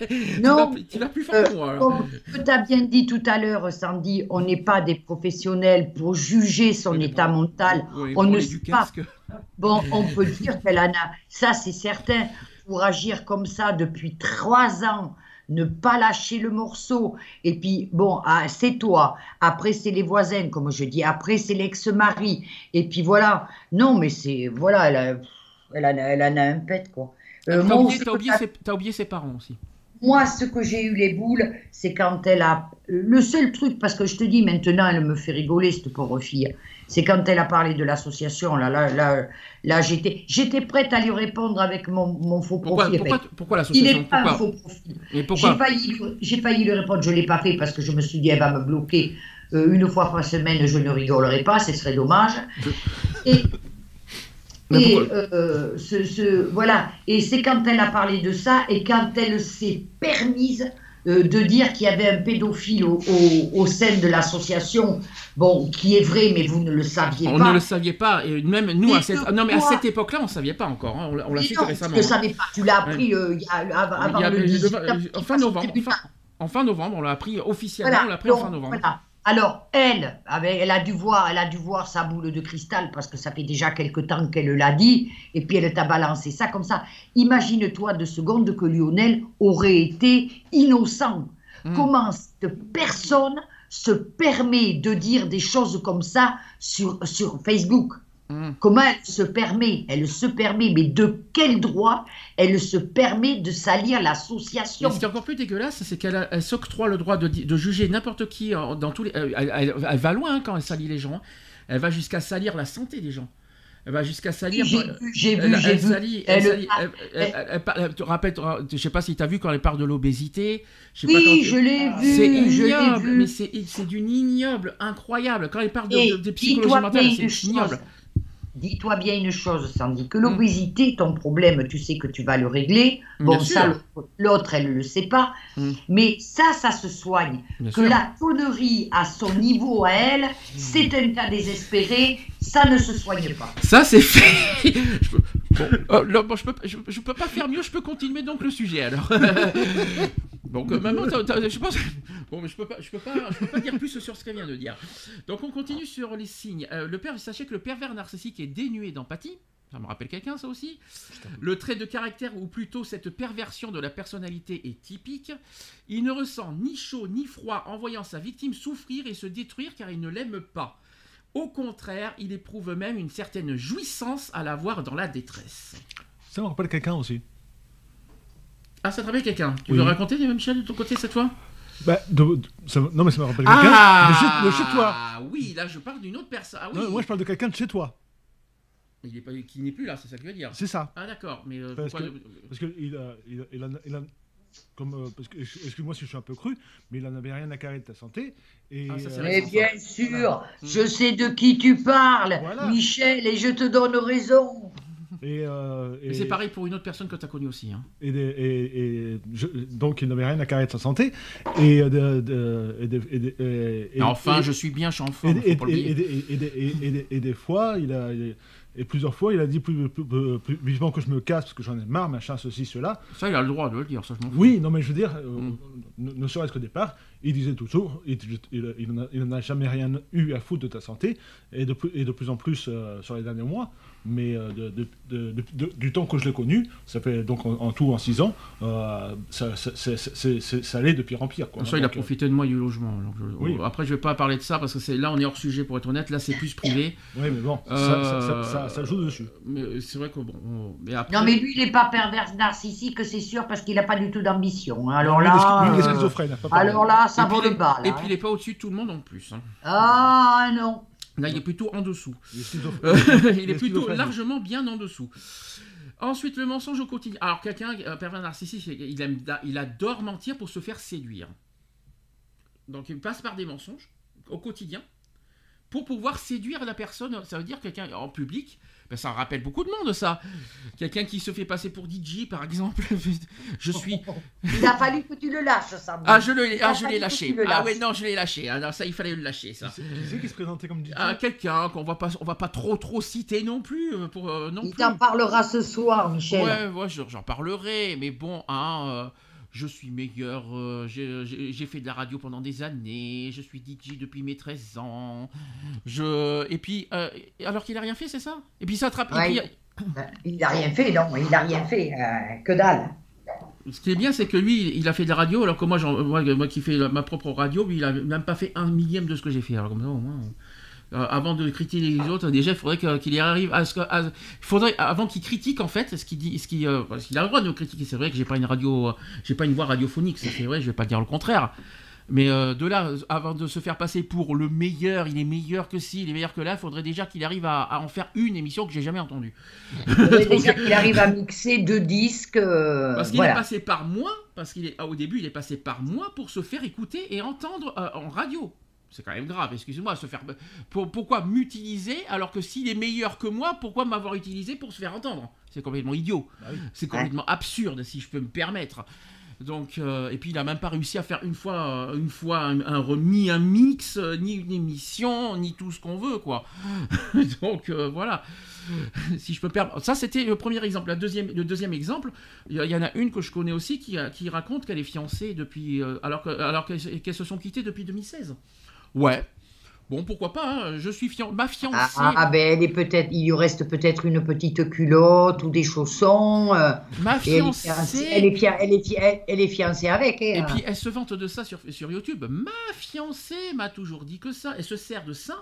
Non, tu vas, plus fort que moi. Comme tu as bien dit tout à l'heure, Sandy, on n'est pas des professionnels pour juger son état mental. on ne sait pas. Bon, on peut dire qu'elle en a, ça c'est certain, pour agir comme ça depuis trois ans ne pas lâcher le morceau. Et puis, bon, ah, c'est toi. Après, c'est les voisins, comme je dis. Après, c'est l'ex-mari. Et puis voilà. Non, mais c'est. Voilà, elle, a, elle, en a, un pet, quoi. Euh, t'as oublié, oublié, ses parents aussi. Moi, ce que j'ai eu les boules, c'est quand elle a. Le seul truc, parce que je te dis maintenant, elle me fait rigoler, cette pauvre fille. C'est quand elle a parlé de l'association, là, là, là, là j'étais, j'étais prête à lui répondre avec mon, mon faux profil. Pourquoi, pourquoi l'association Il n'est pas un faux profil. J'ai failli, j'ai failli lui répondre, je ne l'ai pas fait parce que je me suis dit, elle va me bloquer euh, une fois par semaine, je ne rigolerai pas, ce serait dommage. Et, et euh, ce, ce, voilà, et c'est quand elle a parlé de ça et quand elle s'est permise euh, de dire qu'il y avait un pédophile au, au, sein de l'association, bon, qui est vrai, mais vous ne le saviez pas. On ne le saviez pas, et même nous, à cette, non, mais à cette époque-là, on ne savait pas encore, hein. on, l'a su récemment. Tu ne savais pas, tu l'as appris euh, avant le 18 fin novembre. En fin novembre, on l'a appris officiellement, on l'a appris en fin novembre. Alors, elle, elle, a dû voir, elle a dû voir sa boule de cristal parce que ça fait déjà quelque temps qu'elle l'a dit, et puis elle t'a balancé ça comme ça. Imagine-toi deux secondes que Lionel aurait été innocent. Hmm. Comment cette personne se permet de dire des choses comme ça sur, sur Facebook? Hmm. Comment elle se permet? Elle se permet, mais de quel droit elle se permet de salir l'association? Ce qui est encore plus dégueulasse, c'est qu'elle s'octroie le droit de, juger n'importe qui dans tous les. Elle, va loin hein, quand elle salit les gens. Elle va jusqu'à salir la santé des gens. Elle va jusqu'à salir. J'ai vu, j'ai vu. Elle, elle, te rappelle, je sais pas si tu as vu quand elle parle de l'obésité. Oui, je l'ai vu. C'est ignoble, mais c'est d'une ignoble, incroyable. Quand elle parle de, de psychologie mentale, c'est ignoble. Dis-toi bien une chose, Sandy, que l'obésité, ton problème, tu sais que tu vas le régler. Bon, ça, l'autre, elle ne le sait pas. Mm. Mais ça, ça se soigne. que la connerie à son niveau à elle, mm. c'est un cas désespéré, ça ne se soigne pas. Ça, c'est fait. Oh, je, peux, je, peux pas faire mieux, je peux continuer donc le sujet alors. donc euh, maintenant, je pense. Bon, mais je peux pas, je peux pas, je peux pas dire plus sur ce qu'elle vient de dire. Donc on continue sur les signes. Euh, le père, sachez que le pervers narcissique est dénué d'empathie. Ça me rappelle quelqu'un, ça aussi. Le trait de caractère, ou plutôt cette perversion de la personnalité, est typique. Il ne ressent ni chaud ni froid en voyant sa victime souffrir et se détruire car il ne l'aime pas. Au contraire, il éprouve même une certaine jouissance à la voir dans la détresse. Ça me rappelle quelqu'un aussi. Ah, ça te rappelle quelqu'un? Tu veux raconter, Michel, de ton côté cette fois? Bah, non, mais ça me rappelle quelqu'un ah, de, chez, toi. Ah oui, là je parle d'une autre personne. Ah, oui. moi je parle de quelqu'un de chez toi. Il est pas, qui n'est plus là, c'est ça que tu veux dire C'est ça. Ah d'accord, mais euh, parce, que, parce que il a, il a, il a, comme euh, parce que excuse-moi si je suis un peu cru, mais il n'en avait rien à carrer de ta santé. Et, ah, euh, mais bien sûr, je sais de qui tu parles, Michel, et je te donne raison. Euh, et, c'est pareil pour une autre personne que tu as connue aussi. Hein. Et, et donc il n'avait rien à carrer de sa santé. Et, enfin, je suis bien, je suis en forme. Et, des fois, il a, Et plusieurs fois, il a dit plus, plus, plus- plus vivement que je me casse parce que j'en ai marre, machin, ceci, cela. Ça, il a le droit de le dire, ça je m'en fous. Oui, non, mais je veux dire, euh, Mm. ne, ne serait-ce qu'au départ, il disait toujours, il, il, a- a jamais rien eu à foutre de ta santé, et de, plus- et de plus en plus euh, sur les derniers mois, mais euh, de- de- de- de- de- du temps que je l'ai connu, ça fait donc en, en tout en 6 ans, euh, ça, allait de pire en pire. Quoi. Ça, il a euh, profité de moi du logement. je- Oui. Après, je vais pas parler de ça parce que c'est là, on est hors sujet pour être honnête. Là, c'est plus privé. Oui, mais bon, ça, ça- ça- ça- ça joue dessus. Mais c'est vrai que bon. on- Mais après, Non, mais lui, il n'est pas pervers narcissique, c'est sûr, parce qu'il n'a pas du tout d'ambition. hein. Alors là, lui, il est euh, schizophrène, alors là, ça et puis, vaut il le bal. et hein. puis, il est pas au-dessus de tout le monde en plus. hein. Ah non. Là, il est plutôt en dessous. Il est. Euh, il est plutôt largement bien en dessous. Ensuite, le mensonge au quotidien. Alors, quelqu'un, un pervers narcissique, il, aime, il adore mentir pour se faire séduire. Donc, il passe par des mensonges au quotidien pour pouvoir séduire la personne. Ça veut dire quelqu'un en public. Ben, ça rappelle beaucoup de monde, ça. Quelqu'un qui se fait passer pour DJ, par exemple. je suis. Il a fallu que tu le lâches, ça. Ah, je l'ai ah, lâché. Ah, ouais, non, je l'ai lâché. Ah, non, ça, il fallait le lâcher, ça. Qui c'est- qui se présentait comme DJ Ah, quelqu'un qu'on va pas, on va pas trop trop citer non plus euh, pour euh, non Il t'en parlera ce soir, Michel. Ouais, ouais, je- j'en parlerai, mais bon, hein, euh, je suis meilleur, euh, j'ai- fait de la radio pendant des années, je suis DJ depuis mes 13 ans, je... Et puis, euh, alors qu'il a rien fait, c'est ça? Et puis ça attrape... et Ouais. puis, Ben, Il n'a rien fait, non, il n'a rien fait. euh, que dalle. ce qui est bien, c'est que lui, il a fait de la radio, alors que moi, moi, moi qui fais la- ma propre radio, lui, il a même pas fait un millième de ce que j'ai fait. Alors comme ça, au moins... euh, avant de critiquer les autres, déjà, il faudrait qu'il y arrive à ce que, à- faudrait, avant qu'il critique, en fait, ce qu'il dit, ce qu'il, euh, parce qu'il a le droit de me critiquer. C'est vrai que j'ai pas une radio, euh, j'ai pas une voix radiophonique, c'est vrai, je vais pas dire le contraire. Mais euh, de là, avant de se faire passer pour le meilleur, il est meilleur que ci, il est meilleur que là, il faudrait déjà qu'il arrive à, à en faire une émission que j'ai jamais entendue. Il faudrait déjà qu'il arrive à mixer deux disques. euh, Parce qu'il voilà. est passé par moi, parce qu'il est ah, au début, il est passé par moi pour se faire écouter et entendre euh, en radio. C'est quand même grave, excusez-moi, se faire. Pour, pourquoi m'utiliser alors que s'il est meilleur que moi, pourquoi m'avoir utilisé pour se faire entendre? C'est complètement idiot. Bah oui. C'est complètement absurde, si je peux me permettre. Donc, euh, et puis il a même pas réussi à faire une fois, euh, une fois un, un remis, un mix, euh, ni une émission, ni tout ce qu'on veut, quoi. Donc euh, voilà. Si je peux permettre. Ça, c'était le premier exemple. La deuxième, le deuxième exemple, il y, en a une que je connais aussi qui, qui raconte qu'elle est fiancée depuis. euh, alors que- alors qu'elles qu'elles se sont quittées depuis 2016. Ouais. Bon, pourquoi pas, hein, je suis fian... ma fiancée. Ah, ah, ben, elle est peut-être, il lui reste peut-être une petite culotte ou des chaussons. euh, ma et elle, est fiancée. elle, est fia- elle, est fi- elle- elle est fiancée avec. Et hein. puis elle se vante de ça sur, sur YouTube. Ma fiancée m'a toujours dit que ça. Elle se sert de ça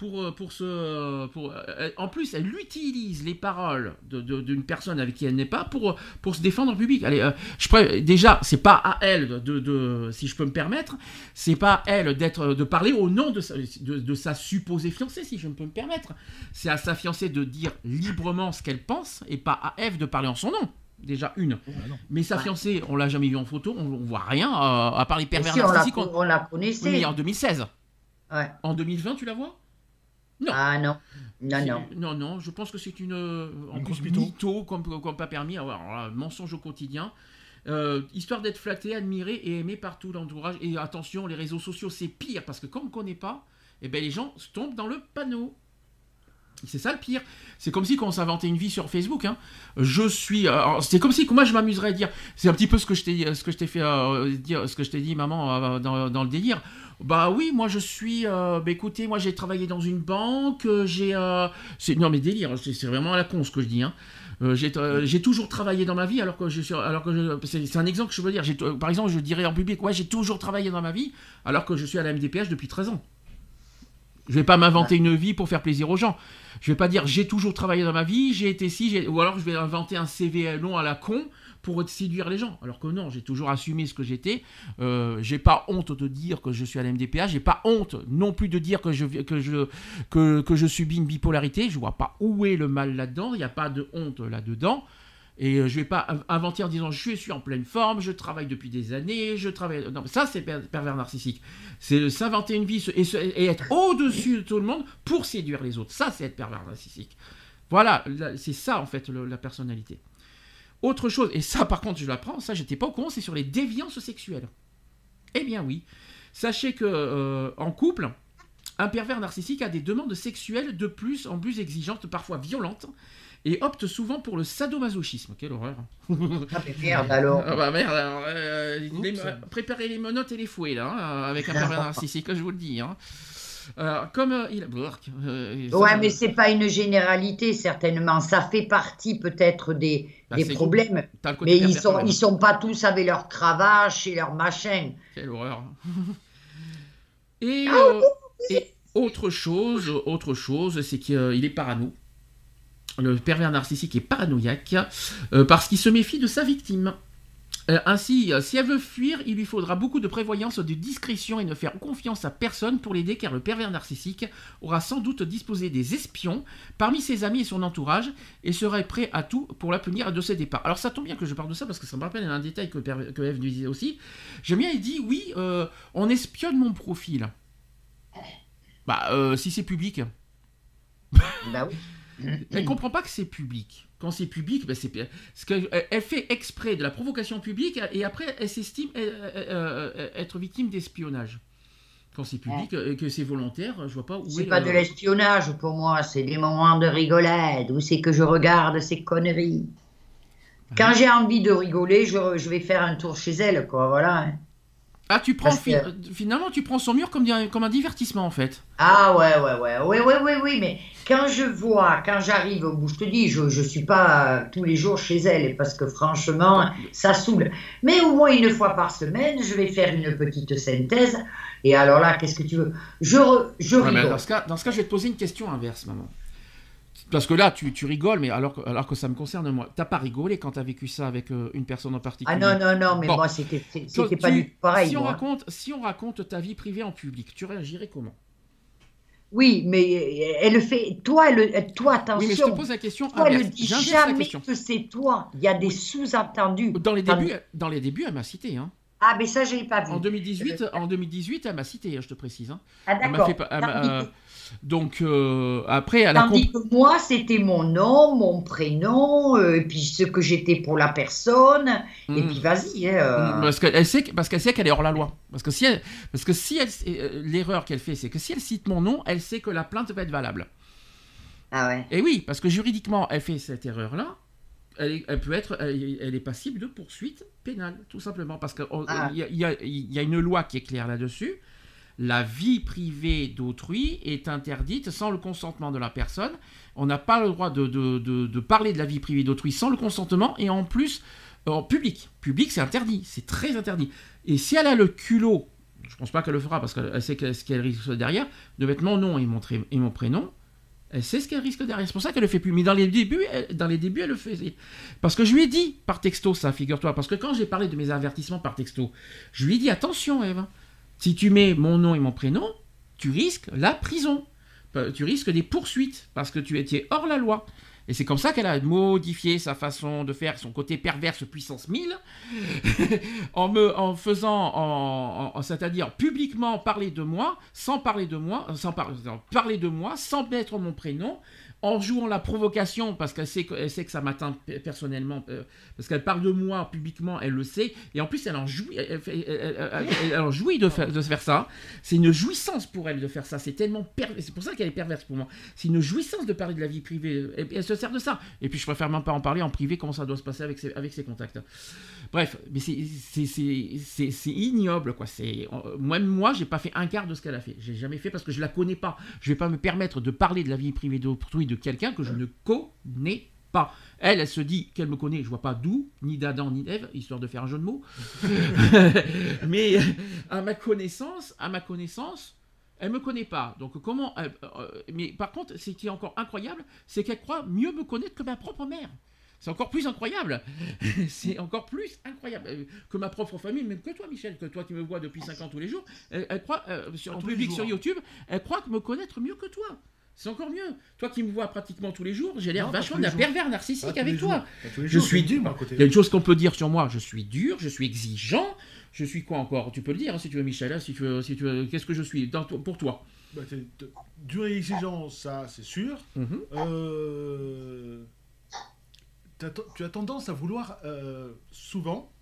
pour, euh, pour se. Pour, euh, en plus, elle utilise les paroles de- de- d'une personne avec qui elle n'est pas pour, pour se défendre en public. Allez, euh, je déjà, c'est pas à elle de, de- de- si je peux me permettre, c'est pas à elle d'être de parler au nom de sa, de, de sa supposée fiancée, si je peux me permettre. C'est à sa fiancée de dire librement ce qu'elle pense et pas à Eve de parler en son nom. Déjà une. Ah non. Mais sa Ouais. fiancée, on l'a jamais vue en photo, on, on voit rien, euh, à part les pervers si on narcissiques. on- on la Oui, connaissait. mais en 2016. Ouais. En 2020, tu la vois? Non. Ah non, non, non. non, non, je pense que c'est une. euh, en Une plus, mytho. comme, comme pas permis. Alors, là, mensonge au quotidien. Euh, histoire d'être flatté, admiré et aimé par tout l'entourage. Et attention, les réseaux sociaux, c'est pire parce que quand on ne connaît pas, eh ben, les gens tombent dans le panneau. C'est ça le pire. C'est comme si quand on s'inventait une vie sur Facebook. Hein. Je suis. alors, c'est comme si moi je m'amuserais à dire. C'est un petit peu ce que je t'ai, ce que je t'ai fait euh, dire, ce que je t'ai dit, maman, euh, dans, dans le délire. Bah oui, moi je suis. euh, bah écoutez, moi j'ai travaillé dans une banque. euh, J'ai. euh, c'est, non mais délire. C'est, c'est vraiment à la con ce que je dis. Hein. Euh, j'ai, toujours travaillé dans ma vie alors que je suis alors que je- c'est, un exemple que je veux dire par exemple je dirais en public ouais j'ai toujours travaillé dans ma vie alors que je suis à la MDPH depuis 13 ans je vais pas m'inventer une vie pour faire plaisir aux gens je vais pas dire j'ai toujours travaillé dans ma vie j'ai été j'ai- ou alors je vais inventer un CV long à la con pour séduire les gens alors que non j'ai toujours assumé ce que j'étais euh, j'ai pas honte de dire que je suis à la MDPH j'ai pas honte non plus de dire que je que je que, je subis une bipolarité je vois pas où est le mal là-dedans il n'y a pas de honte là-dedans et euh, je vais pas in- inventer en disant je suis en pleine forme, je travaille depuis des années, je travaille. Non, ça c'est per- pervers narcissique. C'est s'inventer une vie et, être au-dessus de tout le monde pour séduire les autres. Ça c'est être pervers narcissique. Voilà, là, c'est ça en fait la personnalité. Autre chose, et ça par contre je l'apprends, ça j'étais pas au courant, c'est sur les déviances sexuelles. Eh bien oui, sachez que euh, en couple, Un pervers narcissique a des demandes sexuelles de plus en plus exigeantes, parfois violentes, et opte souvent pour le sadomasochisme. Quelle horreur. Ah, mais merde alors. Ah bah merde, alors, euh, les- préparez les menottes et les fouets là, hein, avec un pervers narcissique, je vous le dis. hein. Euh, comme euh, il euh, Ouais, euh, mais c'est pas une généralité, certainement. Ça fait partie peut-être des, Bah, des problèmes. Mais ils sont, ils sont pas tous avec leur cravache et leur machin. Quelle horreur. et, Ah, euh, et autre chose, autre chose, c'est qu'il est parano. Le pervers narcissique est paranoïaque euh, parce qu'il se méfie de sa victime. Euh, ainsi, euh, si elle veut fuir, il lui faudra beaucoup de prévoyance, de discrétion et ne faire confiance à personne pour l'aider car le pervers narcissique aura sans doute disposé des espions parmi ses amis et son entourage et serait prêt à tout pour la punir de ses départs. Alors ça tombe bien que je parle de ça parce que ça me rappelle un détail que, que Eve nous disait aussi. J'aime bien, il dit oui, euh, on espionne mon profil. Bah, euh, si c'est public. Bah oui. Elle comprend pas que c'est public. Quand c'est public, bah, c'est parce que elle- elle fait exprès de la provocation publique et après elle s'estime euh, euh, euh, être victime d'espionnage. Quand c'est public et que c'est volontaire, je vois pas où C'est est pas de l'espionnage pour moi, c'est des moments de rigolade où c'est que je regarde ces conneries. Quand j'ai envie de rigoler, je, je vais faire un tour chez elle, quoi, voilà. Ah, tu prends fi- que- finalement tu prends son mur comme, comme un divertissement en fait. Ah ouais, ouais, ouais, oui, oui, oui, oui, mais quand je vois, quand j'arrive au bout, je te dis, je ne suis pas euh, tous les jours chez elle, parce que franchement, ça saoule. Mais au moins une fois par semaine, je vais faire une petite synthèse, et alors là, qu'est-ce que tu veux? Je, re- je Ouais, mais rigole. dans, ce cas, dans ce cas, je vais te poser une question inverse, maman. Parce que là, tu, tu rigoles, mais alors, que- alors que ça me concerne moi. T'as pas rigolé quand t'as vécu ça avec euh, une personne en particulier? Ah non, non, non, mais Bon. moi, c'était pas du tout pareil. Si on, moi. raconte, si on raconte ta vie privée en public, tu réagirais comment? Oui, mais euh, elle le fait. Toi, elle, toi attention. Oui, mais je te pose la question Toi, elle ne dit jamais que c'est toi. Il y a des sous-entendus. Dans les débuts, dans les débuts, elle m'a cité. Hein. Ah, mais ça, je l'ai pas vu. En 2018, en 2018, elle m'a cité, hein, je te précise. hein. Ah, Elle m'a d'accord. fait elle m'a- euh, que- donc euh, après, elle a Tandis que moi, c'était mon nom, mon prénom, euh, et puis ce que j'étais pour la personne. Et Mm. puis vas-y. hein, euh. Parce qu'elle sait, parce qu'elle sait qu'elle est hors la loi. Parce que si elle, parce que si elle, euh, l'erreur qu'elle fait, c'est que si elle cite mon nom, elle sait que la plainte va être valable. Ah ouais. Et oui, parce que juridiquement, elle fait cette erreur-là. Elle, peut être, elle, elle est passible de poursuite pénale, tout simplement, parce qu'il Ah. y, a- il y a- il y a une loi qui est claire là-dessus. La vie privée d'autrui est interdite sans le consentement de la personne. On n'a pas le droit de, de- de- parler de la vie privée d'autrui sans le consentement, et en plus, en public. Public, c'est interdit, c'est très interdit. Et si elle a le culot, je pense pas qu'elle le fera parce qu'elle sait ce qu'elle risque derrière, de mettre mon nom et mon, tré- et mon prénom, elle sait ce qu'elle risque derrière. C'est pour ça qu'elle le fait plus. Mais dans les débuts, elle, dans les débuts, elle le faisait. Parce que je lui ai dit par texto, ça, figure-toi. Parce que quand j'ai parlé de mes avertissements par texto, je lui ai dit attention, Eve. Si tu mets mon nom et mon prénom, tu risques la prison. Euh, Tu risques des poursuites parce que tu étais hors la loi. Et c'est comme ça qu'elle a modifié sa façon de faire, son côté perverse puissance 1000, en me, faisant, en, c'est-à-dire publiquement parler de moi, sans parler de moi, sans par- non, parler de moi, sans mettre mon prénom, en jouant la provocation parce qu'elle sait que, sait que ça m'atteint pe- personnellement, euh, parce qu'elle parle de moi publiquement, elle le sait, et en plus elle en jouit, elle, en jouit de, faire, de faire ça. C'est une jouissance pour elle de faire ça. C'est tellement pervers, c'est pour ça qu'elle est perverse pour moi. C'est une jouissance de parler de la vie privée. Puis elle se sert de ça. Et puis je préfère même pas en parler en privé comment ça doit se passer avec ses, avec ses contacts. Bref, mais c'est- ignoble quoi. Euh, même moi j'ai pas fait un quart de ce qu'elle a fait. J'ai jamais fait parce que je la connais pas. Je vais pas me permettre de parler de la vie privée d'autrui de quelqu'un que je ne connais pas. Elle, elle se dit qu'elle me connaît. Je vois pas d'où, ni d'Adam ni d'Ève, histoire de faire un jeu de mots. mais à ma connaissance, à ma connaissance. Elle me connaît pas, donc comment elle- euh, Mais par contre, ce qui est encore incroyable, c'est qu'elle croit mieux me connaître que ma propre mère. C'est encore plus incroyable. c'est encore plus incroyable euh, que ma propre famille, même que toi, Michel, que toi qui me vois depuis 5 ans tous les jours. Elle, elle croit, euh, sur, en public jours, sur. YouTube, elle croit me connaître mieux que toi. C'est encore mieux. Toi qui me vois pratiquement tous les jours, j'ai l'air vachement d'un pervers narcissique avec toi. jours. Je suis dur. Il y a une chose qu'on peut dire sur moi, je suis dur, je suis exigeant, je suis quoi encore? Tu peux le dire hein, si tu veux, Michel, hein, si tu veux, si tu veux, qu'est-ce que je suis dans- pour toi? Bah, dur et exigeant, ça, c'est sûr. Mhm. Euh, tu as tendance à vouloir euh, souvent,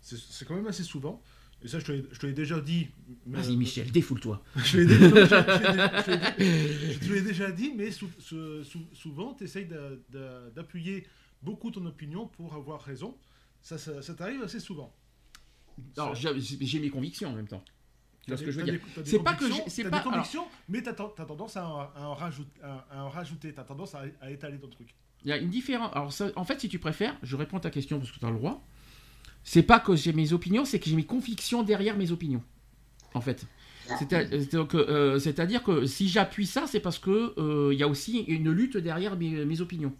c'est quand même assez souvent, et ça je te l'ai- déjà dit. Vas-y, Michel, défoule-toi. Je te l'ai déjà- dit, mais sou- sou- sou- souvent, tu essayes d'appuyer beaucoup ton opinion pour avoir raison. Ça, ça, ça t'arrive assez souvent. Alors, j'ai mes convictions en même temps. Tu vois ce que je veux dire? C'est pas que c'est pas- des convictions, mais ten- t'as tendance à en, rajouter, à, en rajouter, t'as tendance à, à étaler ton truc. Il y a une différence. Alors, ça- en fait, si tu préfères, je réponds à ta question parce que tu as le droit. C'est pas que j'ai mes opinions, c'est que j'ai mes convictions derrière mes opinions. En fait. Euh, euh, C'est-à-dire que si j'appuie ça, c'est parce que euh, il y a aussi une lutte derrière mes, mes opinions.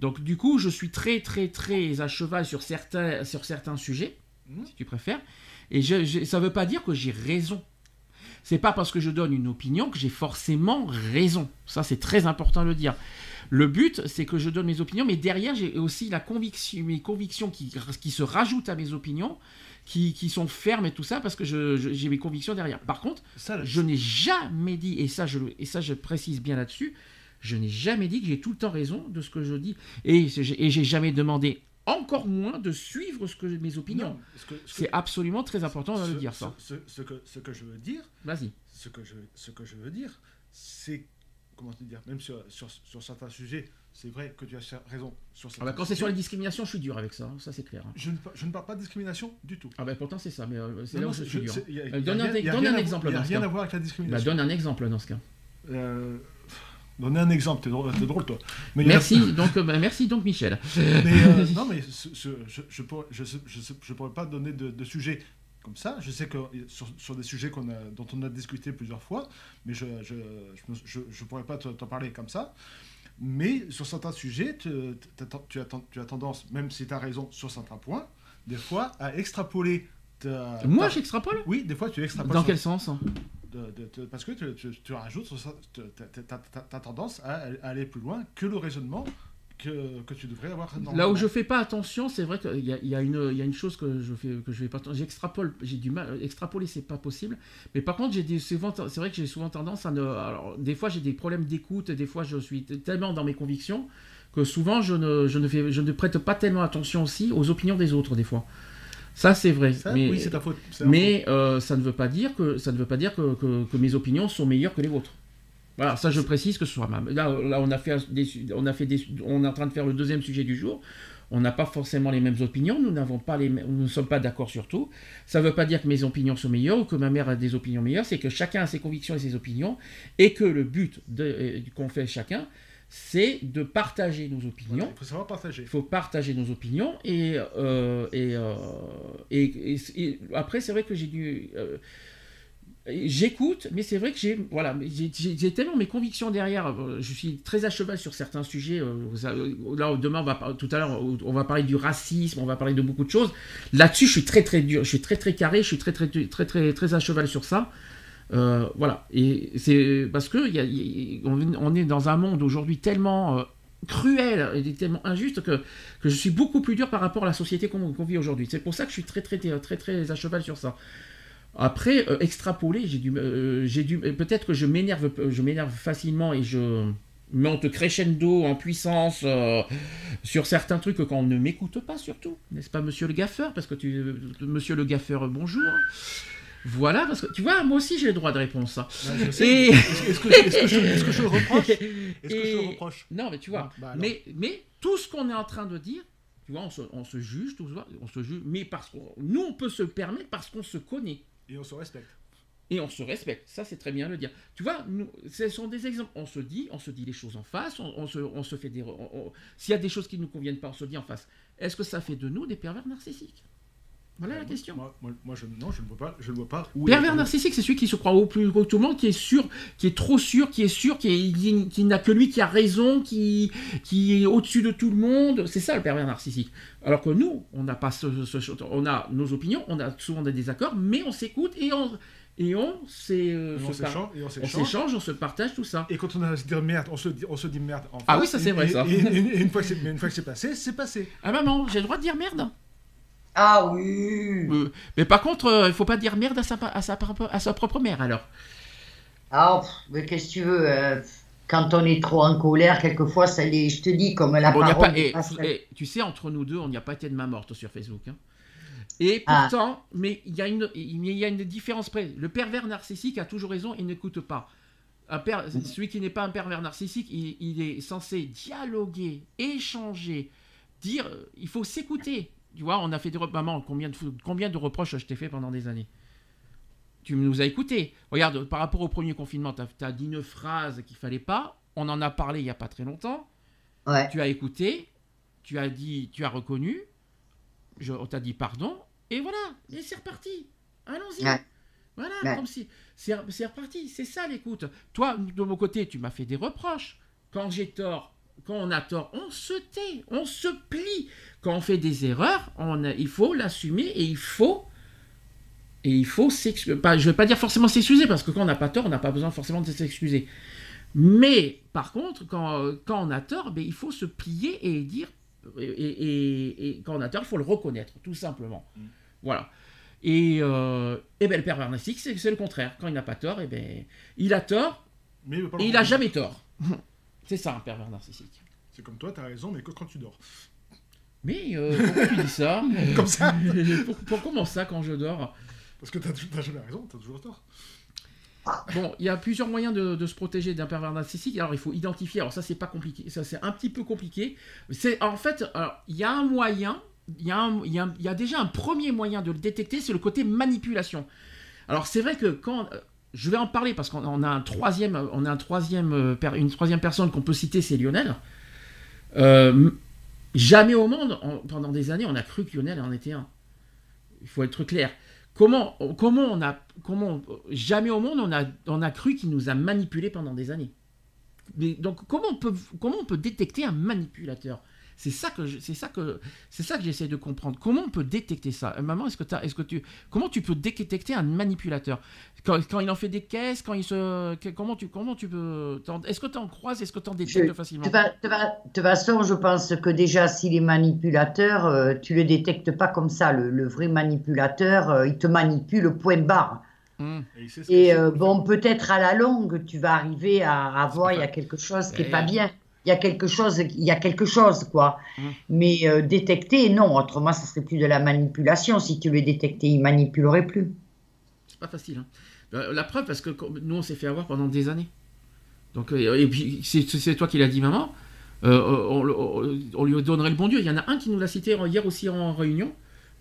Donc, du coup, je suis très, très, très à cheval sur certains, sur certains sujets, Mhm. si tu préfères. Et je, je- ça ne veut pas dire que j'ai raison. C'est pas parce que je donne une opinion que j'ai forcément raison. Ça, c'est très important de le dire. Le but, c'est que je donne mes opinions, mais derrière, j'ai aussi la conviction, mes convictions qui, qui se rajoutent à mes opinions, qui, qui sont fermes et tout ça, parce que je- je- j'ai mes convictions derrière. Par contre, Ça, je n'ai jamais dit, et ça, je, et ça, je précise bien là-dessus, je n'ai jamais dit que j'ai tout le temps raison de ce que je dis, et j'ai et j'ai jamais demandé encore moins de suivre ce que mes opinions. ce C'est absolument très important de ce- le dire, ça. Ce, ce- ce que, ce que je veux dire, Vas-y. ce que je, ce que je veux dire, c'est comment te dire, même sur, sur, sur certains sujets, c'est vrai que tu as raison sur Ah bah, quand c'est sur la discrimination, je suis dur avec ça, hein, ça c'est clair. hein. je ne, je ne parle pas de discrimination du tout. Ah bah pourtant c'est ça, mais euh, c'est là non, où je suis dur. a- donne un- rien- rien exemple a dans ce rien cas. à voir avec la Bah, discrimination. donne un exemple dans ce cas. Euh, Donner un exemple, t'es drôle, toi. Mais a- donc, euh, bah, merci donc Michel. Mais euh, non, mais ce- ce- je je pourrais, pas donner de, de sujet comme ça. Je sais que sur, sur des sujets qu'on a, dont on a discuté plusieurs fois, mais je je, je, je- je pourrais pas te- t'en parler comme ça. Mais sur certains sujets, tu, tu as, tu as tendance, même si tu as raison sur certains points, des fois à extrapoler. ta- Moi ta- j'extrapole? Oui, des fois tu extrapoles. Dans quel sens hein? De- de- de- parce que tu, tu- tu rajoutes, tu as, tendance à, à aller plus loin que le raisonnement que, que tu devrais avoir. Là où je fais pas attention, c'est vrai qu'il y a, y, une- il y a une chose que je fais que je fais pas. J'extrapole, j'ai du mal. Extrapoler, c'est pas possible. Mais par contre, j'ai souvent, c'est vrai que j'ai souvent tendance à ne. Alors, des fois, j'ai des problèmes d'écoute. Des fois, je suis tellement dans mes convictions que souvent, je ne, je ne fais, je ne prête pas tellement attention aussi aux opinions des autres. Des fois, ça, c'est vrai. Ça, mais oui, c'est ta faute. mais euh, ça ne veut pas dire que ça ne veut pas dire que, que- que mes opinions sont meilleures que les vôtres. Voilà, ça je précise que ce soit ma. Là, là on a fait des, on a fait des, on est en train de faire le deuxième sujet du jour. On n'a pas forcément les mêmes opinions, nous n'avons pas les, nous ne sommes pas d'accord sur tout. Ça ne veut pas dire que mes opinions sont meilleures ou que ma mère a des opinions meilleures. C'est que chacun a ses convictions et ses opinions, et que le but euh, qu'on fait chacun, c'est de partager nos opinions. Voilà, il faut savoir partager. Il faut partager nos opinions et, euh, et, euh, et, et- et après c'est vrai que j'ai dû euh, j'écoute mais c'est vrai que j'ai voilà j'ai- tellement mes convictions derrière euh, je suis très à cheval sur certains sujets euh, là demain tout à l'heure on va parler du racisme on va parler de beaucoup de choses là-dessus je suis très très dur je suis très très carré je suis très très très très très, à cheval sur ça euh, voilà, et c'est parce que on est dans un monde aujourd'hui tellement cruel et tellement injuste que, je suis beaucoup plus dur par rapport à la société qu'on vit aujourd'hui. C'est pour ça que je suis très très très, très à cheval sur ça. Après, euh, extrapoler, j'ai dû, euh, j'ai dû, peut-être que je m'énerve, je m'énerve facilement et je monte crescendo en puissance euh, sur certains trucs quand on ne m'écoute pas surtout, n'est-ce pas, Monsieur le gaffeur, parce que tu, Monsieur le gaffeur, bonjour. Voilà, parce que tu vois, moi aussi j'ai le droit de réponse. hein. Ouais. Et- Est-ce est-ce que, est-ce que je, est-ce que je le reproche? Est-ce que je Et- le reproche? Non, mais tu vois, Non, bah mais, mais tout ce qu'on est en train de dire, tu vois, on se, on se juge, tout on se juge, mais parce qu'on nous, on peut se permettre parce qu'on se connaît Et on se respecte. et on se respecte. Ça, c'est très bien le dire. Tu vois, nous, ce sont des exemples. On se dit, on se dit les choses en face, on, on se, on se fait des. S'il y a des choses qui ne nous conviennent pas, on se dit en face. Est-ce que ça fait de nous des pervers narcissiques? Voilà la question. Moi, moi, moi, je, non, je ne vois pas. Je ne vois pas où. Pervers narcissique, c'est celui qui se croit au plus gros que tout le monde, qui est sûr, qui est trop sûr, qui est sûr, qui, est- qui- qui n'a que lui qui a raison, qui, qui est au-dessus de tout le monde. C'est ça le pervers narcissique. Alors que nous, on n'a pas ce, ce- on a nos opinions, on a souvent des désaccords, mais on s'écoute et on et on, euh, s'échange. On se partage tout ça. Et quand on a à se dire merde, on se dit, on se dit merde en Ah oui, ça, c'est vrai, et- ça. Et, et- et une fois que c'est passé, c'est passé. Ah maman, j'ai le droit de dire merde? Ah oui. Euh, mais par contre, euh, il faut pas dire merde à sa, à sa, propre- à sa propre mère alors. Ah, pff, mais qu'est-ce que tu veux euh, Quand on est trop en colère, quelquefois, ça les, je te dis, comme la Bon, parole pas, et- tu sais, entre nous deux, on n'y a pas été de main morte sur Facebook. hein. Et Ah. pourtant, mais il y, a une- il y a une différence près. Le pervers narcissique a toujours raison et n'écoute pas. Un per- Celui qui n'est pas un pervers narcissique, il, il est censé dialoguer, échanger, dire. Il faut s'écouter. Tu vois, on a fait des reproches. Maman, combien de, combien de reproches je t'ai fait pendant des années Tu nous as écoutés. Regarde, par rapport au premier confinement, tu as, dit une phrase qu'il fallait pas. On en a parlé il n'y a pas très longtemps. Ouais. Tu as écouté, tu as dit, tu as reconnu, je, on t'a dit pardon, et voilà, et c'est reparti. Allons-y. Ouais. Voilà, Ouais. comme si c'est reparti. C'est ça l'écoute. Toi, de mon côté, tu m'as fait des reproches. Quand j'ai tort, quand on a tort, on se tait, on se plie. Quand on fait des erreurs, on a- il faut l'assumer et il faut et il faut s'excuser. Pas- Je ne vais pas dire forcément s'excuser parce que quand on n'a pas tort, on n'a pas besoin forcément de s'excuser. Mais par contre, quand, quand on a tort, ben, il faut se plier et dire. Et, et- et- et quand on a tort, il faut le reconnaître, tout simplement. Mm. Voilà. Et, euh, et ben, le pervers narcissique, c'est c'est le contraire. Quand il n'a pas tort, et ben, il a tort Mais il et il n'a jamais tort. c'est ça, un pervers narcissique. C'est comme toi, t'as raison, mais que quand tu dors. Mais euh, pourquoi tu dis ça Comme ça pour, pour- comment ça quand je dors? Parce que t'as jamais raison, t'as toujours tort. Bon, il y a plusieurs moyens de, de se protéger d'un pervers narcissique. Alors, il faut identifier. Alors, ça, c'est pas compliqué. Ça, c'est un petit peu compliqué. C'est en fait, alors, il y a un moyen. Il y, a y y déjà un premier moyen de le détecter, c'est le côté manipulation. Alors, c'est vrai que quand euh, je vais en parler parce qu'on on a un troisième, on a un troisième, euh, per- une troisième personne qu'on peut citer, c'est Lionel. Euh, jamais au monde, en- pendant des années, on a cru que Lionel en était un. Il faut être clair. Comment, comment on a, jamais au monde on a, on a cru qu'il nous a manipulés pendant des années. Donc comment on peut, comment on peut détecter un manipulateur? C'est ça que, c'est ça que, c'est ça que j'essaie de comprendre. Comment on peut détecter ça? Euh, Maman, est-ce que, t'as- est-ce que tu, comment tu peux détecter un manipulateur? Quand, quand il en fait des caisses, quand il se, que- comment tu, comment tu peux, est-ce que tu en croises, est-ce que tu en détectes Je- facilement De toute façon, je pense que déjà, s'il est manipulateur, euh, tu le détectes pas comme ça. Le, le vrai manipulateur, euh, il te manipule point barre. Hum. Et, euh, bon, peut-être à la longue, tu vas arriver à, à voir, il y a quelque chose qui est Eh. pas bien. Il y a quelque chose, il y a quelque chose, quoi. Mm. Mais euh, détecter, non. Autrement, ça serait plus de la manipulation. Si tu le détectais, il manipulerait plus. C'est pas facile. hein. Euh, La preuve, parce que nous, on s'est fait avoir pendant des années. Donc, euh, et puis, c'est toi qui l'as dit, maman. Euh, on, on- on lui donnerait le bon Dieu. Il y en a un qui nous l'a cité hier aussi en réunion.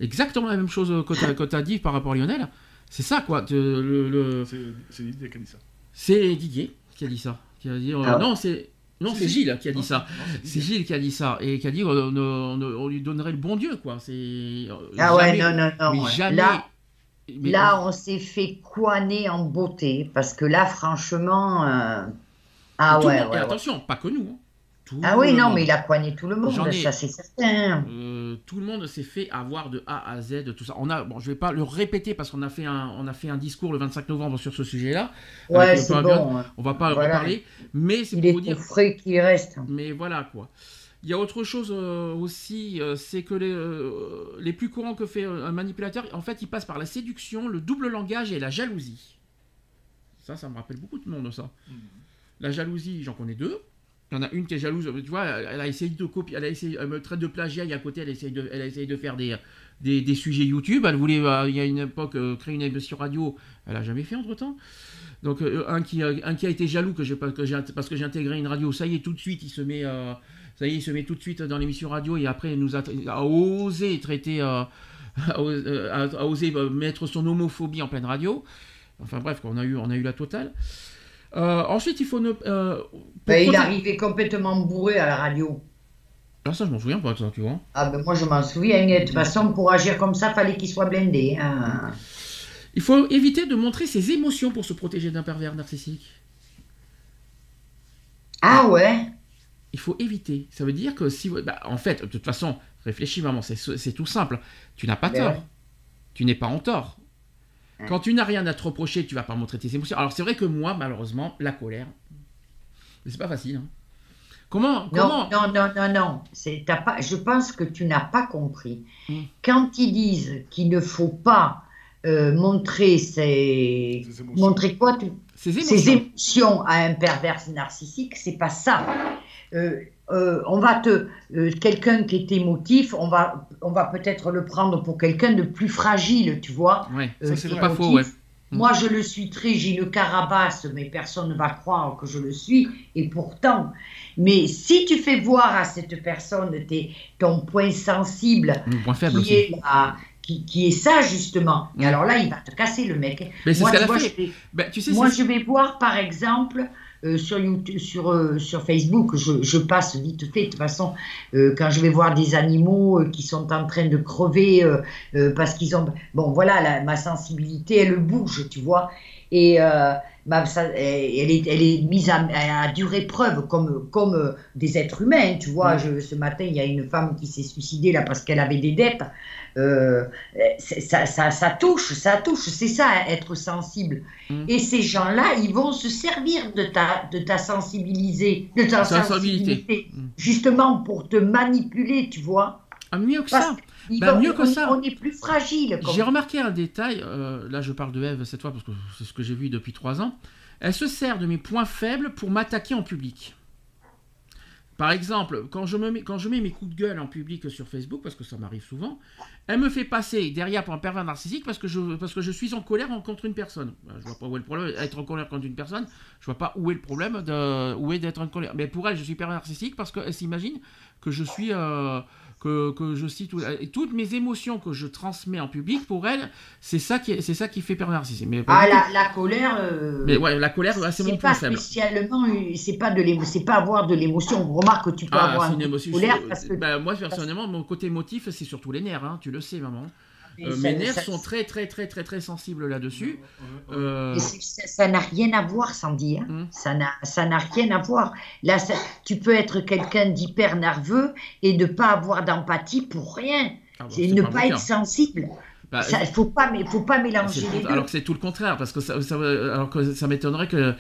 Exactement la même chose que tu as, dit par rapport à Lionel. C'est ça, quoi. de- le- le- C'est Didier qui a dit ça. C'est Didier qui a dit ça. Qui a dit, euh, Ah ouais. non, c'est non, c'est. Gilles qui a dit Non, ça. c'est. Gilles qui a dit ça. Et qui a dit euh, on, on- on lui donnerait le bon Dieu, quoi. C'est. euh, Ah ouais, non, non, non. Mais ouais. jamais. Là, mais- Là, on s'est fait couaner en beauté parce que là, franchement, euh, ah ouais, ouais. attention, pas que nous. hein. Tout Ah oui, non, monde. mais il a couané tout le monde, ai- ça c'est certain. Euh, tout le monde s'est fait avoir de A à Z, tout ça. On a, bon, je vais pas le répéter parce qu'on a fait un, on a fait un discours le 25 novembre sur ce sujet-là. Ouais, c'est bon. hein. On va pas le Voilà. reparler, mais c'est Il pour est vous dire. frais qu'il reste. Mais voilà quoi. Il y a autre chose euh, aussi, euh, c'est que les, euh, les plus courants que fait un manipulateur, en fait, il passe par la séduction, le double langage et la jalousie. Ça, ça me rappelle beaucoup de monde, ça. Mhm. La jalousie, j'en connais deux. Il y en a une qui est jalouse, tu vois, elle a essayé de copier, elle a essayé, elle me traite de plagiat, et à côté, elle essaye de, elle a essayé de faire des, des, des sujets YouTube. Elle voulait, euh, il y a une époque, euh, créer une émission radio, elle a jamais fait entre temps. Donc, euh, un, qui, un qui a été jaloux que j'ai, parce que j'ai intégré une radio, ça y est, tout de suite, il se met, ça y est, il se met tout de suite dans l'émission radio et après, il nous a, osé traiter, a, osé- mettre son homophobie en pleine radio. Enfin bref, on a eu, on a eu la totale. Euh, ensuite, il faut ne. euh, Ben, il arrivait complètement bourré à la radio. Ah, ça, je m'en souviens pas, ça, tu vois. Ah ben moi je m'en souviens, de toute façon pour agir comme ça, fallait qu'il soit blindé. hein. Il faut éviter de montrer ses émotions pour se protéger d'un pervers narcissique. Ah ouais Il faut éviter. Ça veut dire que si. bah, en fait, de toute façon, réfléchis, maman, c'est c'est tout simple. Tu n'as pas Ben tort. ouais. Tu n'es pas en tort. Ouais. Quand tu n'as rien à te reprocher, tu vas pas montrer tes émotions. Alors, c'est vrai que moi, malheureusement, la colère. Mais c'est pas facile. hein. Comment, comment Non, non, non, non, pas, je pense que tu n'as pas compris. Mm. Quand ils disent qu'il ne faut pas euh, montrer ses... Montrer quoi tu... Ces émotions. ses émotions à un pervers narcissique, c'est pas ça. euh, euh, on va te euh, quelqu'un qui est émotif, on va on va peut-être le prendre pour quelqu'un de plus fragile, tu vois. Ouais, Euh, ça c'est pas faux, ouais. Moi, je le suis très, j'ai le carabasse, mais personne ne va croire que je le suis, et pourtant. Mais si tu fais voir à cette personne tes- ton point sensible, point faible qui aussi. est, la- qui, qui est ça, justement, et Mm. alors là, il va te casser le mec. Mais Moi, tu vois, je vais- Ben, tu sais, moi, je vais voir, par exemple, euh, sur, YouTube, sur, euh, sur Facebook, je, je passe vite fait, de toute façon, euh, quand je vais voir des animaux euh, qui sont en train de crever euh, euh, parce qu'ils ont... Bon, voilà, la- ma sensibilité, elle bouge, tu vois. Et euh, ça- elle, est, elle est mise à, à dure épreuve, comme, comme euh, des êtres humains, tu vois. Je, ce matin, il y a une femme qui s'est suicidée là parce qu'elle avait des dettes. Euh, c'est- ça, ça, ça touche, ça touche, c'est ça, être sensible. Mm. Et ces gens-là, ils vont se servir de ta, de ta sensibiliser, de ta Sensibilité. sensibilité, Mm. justement pour te manipuler, tu vois. Ah, mieux que Parce ça. Bah, vont- mieux que on, ça. On est plus fragile. J'ai remarqué un détail, euh, là je parle de Eve cette fois parce que c'est ce que j'ai vu depuis trois ans. Elle se sert de mes points faibles pour m'attaquer en public. Par exemple, quand je, me mets, quand je mets mes coups de gueule en public sur Facebook, parce que ça m'arrive souvent, elle me fait passer derrière pour un pervers narcissique parce que je, parce que je suis en colère contre une personne. Ben, Je vois pas où est le problème. Être en colère contre une personne, je vois pas où est le problème de, où est d'être en colère. Mais pour elle, je suis pervers narcissique parce qu'elle s'imagine que je suis. euh, que, que je cite et toutes mes émotions que je transmets en public pour elle c'est ça qui est- c'est ça qui fait pervers narcissique mais, Ah, la, la colère. euh, mais ouais la colère c'est mon point faible spécialement, c'est pas de l'émo- c'est pas avoir de l'émotion. Remarque que tu peux ah, avoir une émotion colère je- parce que bah, moi personnellement mon côté émotif c'est surtout les nerfs hein, tu le sais maman Euh, ça- mes nerfs ça- sont très très très très très sensibles là-dessus Euh, Et c'est- ça ça n'a rien à voir, Sandy. hein. Ça n'a ça n'a rien à voir. Là, ça- tu peux être quelqu'un d'hyper nerveux et ne pas avoir d'empathie pour rien. ah, bon, C'est c'est ne pas être sensible. Bah, Il ne faut pas, mais faut pas c'est mélanger le les deux. alors que c'est tout le contraire parce que ça, ça- alors que ça m'étonnerait que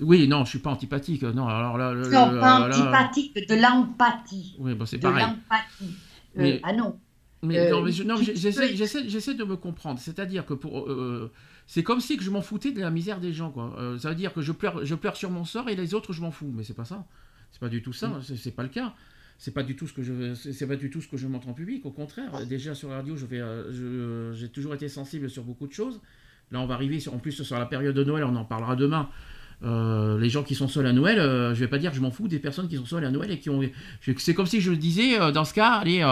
oui non je suis pas antipathique non alors là, le- non, le- pas là- antipathique, de l'empathie. oui bon c'est De pareil l'empathie. Euh, Mais- ah non. Mais, Euh, non, mais j'essaie, de me comprendre. C'est-à-dire que pour, euh, c'est comme si que je m'en foutais de la misère des gens, quoi. Euh, ça veut dire que je pleure, je pleure sur mon sort et les autres je m'en fous. Mais c'est pas ça. C'est pas du tout ça. C'est, c'est pas le cas. C'est pas du tout ce que je, c'est, pas du tout ce que je montre en public. Au contraire, déjà sur la radio, je vais, euh, je- j'ai toujours été sensible sur beaucoup de choses. Là, on va arriver sur, en plus sur la période de Noël. On en parlera demain. Euh, les gens qui sont seuls à Noël, euh, je vais pas dire que je m'en fous des personnes qui sont seules à Noël et qui ont. C'est comme si je disais euh, dans ce cas, allez,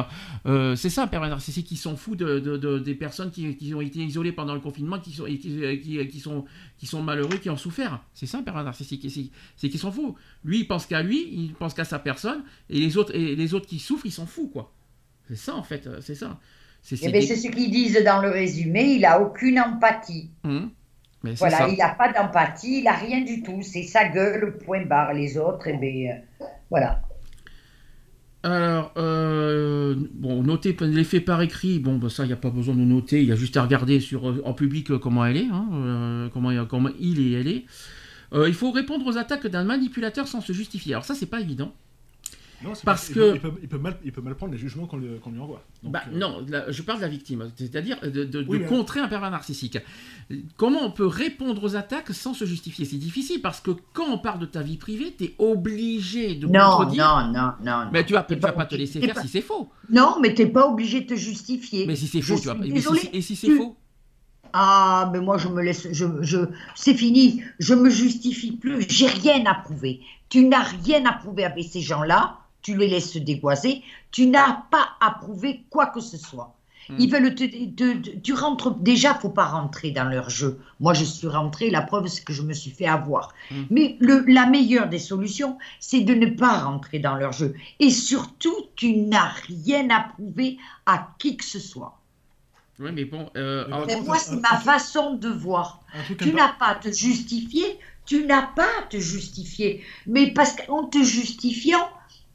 euh, c'est ça, pervers narcissique qui s'en fout de, de- de- des personnes qui, qui ont été isolées pendant le confinement, qui sont, et qui, qui- qui sont, qui sont malheureux, qui ont souffert. C'est ça, pervers narcissique. C'est qu'il s'en fout. Lui, il pense qu'à lui, il pense qu'à sa personne, et les autres, et les autres qui souffrent, il s'en fout, quoi. C'est ça, en fait, c'est ça. C'est Eh c'est ben, des- ce qu'ils disent dans le résumé. Il a aucune empathie. Hum. Mais Voilà, ça. il n'a pas d'empathie, il n'a rien du tout. C'est sa gueule, point barre. Les autres, eh ben, euh, voilà. Alors, euh, bon, noter les faits par écrit, bon, bah, ça, il n'y a pas besoin de noter, il y a juste à regarder sur, euh, en public comment elle est, hein, comment, comment il et elle est. Euh, il faut répondre aux attaques d'un manipulateur sans se justifier. Alors ça, c'est pas évident. Non, Parce pas- il que- peut- Il peut, il peut mal, il peut mal prendre les jugements qu'on lui, envoie. Donc, Bah, euh, non, je parle de la victime, c'est-à-dire de, de- Oui, contrer un pervers narcissique. Comment on peut répondre aux attaques sans se justifier? C'est difficile parce que quand on parle de ta vie privée, tu es obligé de Non, contredire. non, non, non. Mais tu vas, tu vas pas te laisser faire pas- si c'est faux. Non, mais t'es pas obligé de te justifier. Mais si c'est faux, tu vas suis pas. si désolée. c'est- et si c'est Tu- faux? Ah, mais moi je me laisse, je, je, c'est fini, je me justifie plus, j'ai rien à prouver. Tu n'as rien à prouver avec ces gens-là, tu les laisses se dégoiser, tu n'as pas à prouver quoi que ce soit. Hmm. Ils veulent te, te- te- tu rentres déjà, faut pas rentrer dans leur jeu. Moi, je suis rentrée, la preuve c'est que je me suis fait avoir. Mm. Mais le, la meilleure des solutions, c'est de ne pas rentrer dans leur jeu. Et surtout, tu n'as rien à prouver à qui que ce soit. Oui, mais bon. euh, Mais alors, Mais contre, moi, c'est ma façon de voir. Tu n'as pas à te justifier, tu n'as pas à te justifier. Mais parce qu'en te justifiant,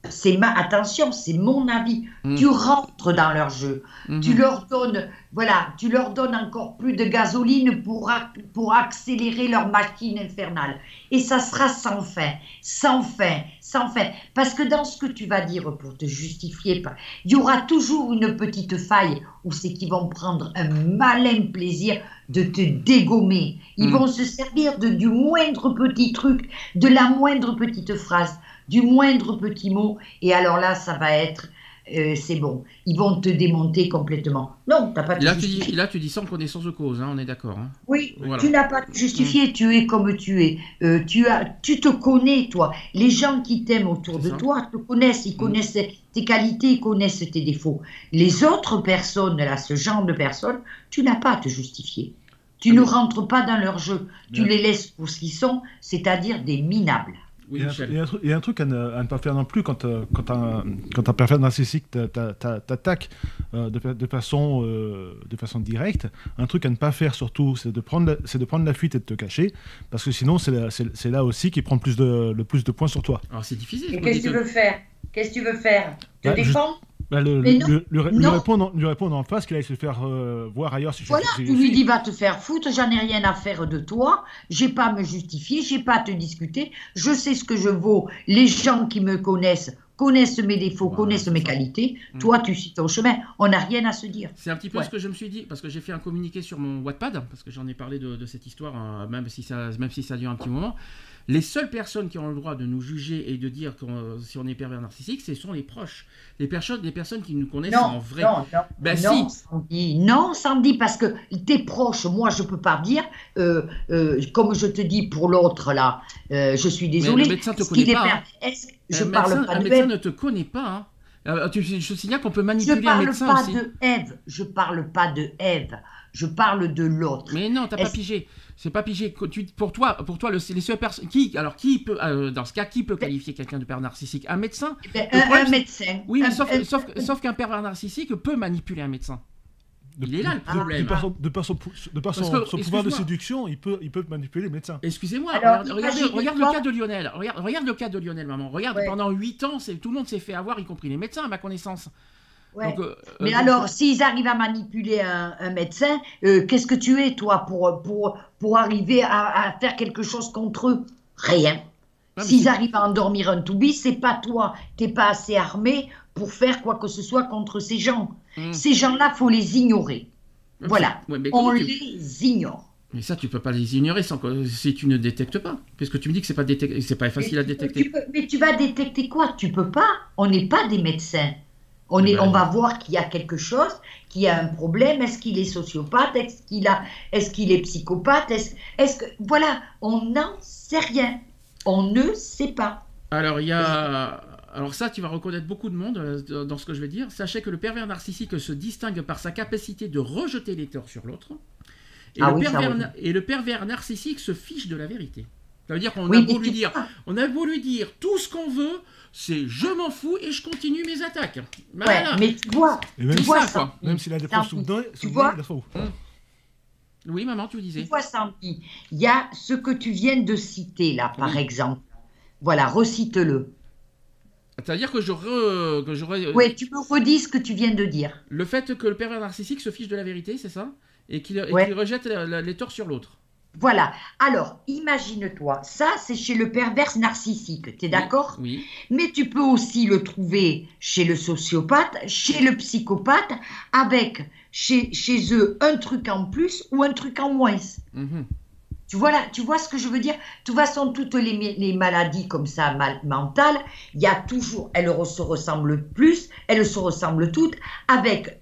c'est ma attention, c'est mon avis. Mm. Tu rentres dans leur jeu. mhm. Tu leur donnes, voilà, tu leur donnes encore plus de gasoline pour, pour accélérer leur machine infernale. Et ça sera sans fin, sans fin, sans fin. Parce que dans ce que tu vas dire pour te justifier, il y aura toujours une petite faille où c'est qu'ils vont prendre un malin plaisir de te dégommer. Ils Mm. vont se servir de, du moindre petit truc, de la moindre petite phrase. Du moindre petit mot, et alors là, ça va être euh, c'est bon. Ils vont te démonter complètement. Non, t'as pas là, tu dis, là, tu dis sans connaissance de cause, hein, on est d'accord. Hein. Oui, tu n'as pas justifié, tu es comme tu es. Euh, tu, as, tu te connais, toi. Les gens qui t'aiment autour de toi te connaissent, ils mm. connaissent tes qualités, ils connaissent tes défauts. Les autres personnes, là, ce genre de personnes, tu n'as pas à te justifier. Tu ah, ne rentres pas dans leur jeu. Tu les laisses pour ce qu'ils sont, c'est-à-dire des minables il, y a un, truc à ne, pas faire non plus quand, euh, quand, un, quand un pervers narcissique t'attaque euh, de, de, façon, euh, de façon directe. Un truc à ne pas faire surtout, c'est de, prendre la, de prendre la fuite et de te cacher, parce que sinon, c'est là, là, aussi qu'il prend plus de, le plus de points sur toi. Alors c'est difficile. Et qu'est-ce que tu veux faire? Qu'est-ce que tu veux faire? Te bah, défendre bah, le, lui, répondre, lui, répondre, en face qu'il aille se faire euh, voir ailleurs. Si voilà, tu lui dis va te faire foutre, j'en ai rien à faire de toi, j'ai pas à me justifier, j'ai pas à te discuter, je sais ce que je vaux, les gens qui me connaissent connaissent mes défauts, connaissent mes qualités, mm. toi tu suis ton chemin, on n'a rien à se dire. C'est un petit peu ce que je me suis dit, parce que j'ai fait un communiqué sur mon Wattpad, parce que j'en ai parlé de, cette histoire, hein, même, si ça, même si ça dure un petit moment. Les seules personnes qui ont le droit de nous juger et de dire si on est pervers narcissique, ce sont les proches. Les personnes, les personnes qui nous connaissent en vrai. Non, non, ben, non, si. Sandy, non, Sandy, parce que tes proches, moi, je peux pas dire, euh, euh, comme je te dis pour l'autre là, euh, je suis désolé. le médecin te connaît pas. Hein. Je un parle médecin, pas de médecin ne te connaît pas. Hein. je signale qu'on peut manipuler un médecin aussi. Je parle pas de Eve. Je parle pas de Eve. Je parle de l'autre. Mais non, t'as pas pigé c'est pas pigé. pour toi, pour toi, le, les seules personnes qui, alors qui peut, euh, dans ce cas, qui peut ben qualifier quelqu'un de pervers narcissique? Un médecin? Eh ben, un, médecin. Oui, mais sauf, sauf, sauf qu'un pervers narcissique peut manipuler un médecin. Il est là le problème. De par son, de par son, de par son, pouvoir de séduction, il peut, il peut manipuler les médecins. Excusez-moi, regarde, regarde, le cas de Lionel. Regarde, regarde, le cas de Lionel, maman. Regarde, pendant 8 ans, tout le monde s'est fait avoir, y compris les médecins, à ma connaissance. Euh, mais euh, alors, s'ils arrivent à manipuler un, médecin, euh, qu'est-ce que tu es, toi, pour, pour, pour arriver à, faire quelque chose contre eux? Rien. S'ils arrivent à endormir un toubis, c'est pas toi. T'es pas assez armé pour faire quoi que ce soit contre ces gens. Hmm. Ces gens-là, faut les ignorer. Voilà. On les ignore. Mais ça, tu peux pas les ignorer sans que, si tu ne détectes pas. Puisque tu me dis que c'est pas, c'est pas facile à détecter. mais tu vas détecter quoi? Tu peux pas. On n'est pas des médecins. On, est, on va voir qu'il y a quelque chose, qu'il y a un problème. Est-ce qu'il est sociopathe? Est-ce qu'il a, est-ce qu'il est psychopathe? Est-ce, est que, voilà, on n'en sait rien. On ne sait pas. Alors il y a, alors ça, tu vas reconnaître beaucoup de monde euh, dans ce que je vais dire. Sachez que le pervers narcissique se distingue par sa capacité de rejeter les torts sur l'autre. Et, ah et le pervers narcissique se fiche de la vérité. Ça veut dire qu'on a beau lui dire, on a beau lui dire tout ce qu'on veut, c'est je m'en fous et je continue mes attaques. Ouais, mais tu vois, même tu vois ça, Même s'il a des sous tu vois, hum. Oui, maman, tu disais. Tu vois, Sandy, il y a ce que tu viens de citer là, par exemple. Voilà, recite-le. C'est-à-dire que j'aurais... Euh, oui, tu me redis ce que tu viens de dire. Le fait que le pervers narcissique se fiche de la vérité, c'est ça? Et qu'il rejette les torts sur l'autre. Voilà. Alors, imagine-toi, ça c'est chez le pervers narcissique, tu es d'accord oui, Mais tu peux aussi le trouver chez le sociopathe, chez le psychopathe, avec chez, chez eux un truc en plus ou un truc en moins. Mhm. Tu vois, là, tu vois ce que je veux dire? De toute façon, toutes les, les maladies comme ça, mal, mentales, il y a toujours, elles se ressemblent plus, elles se ressemblent toutes, avec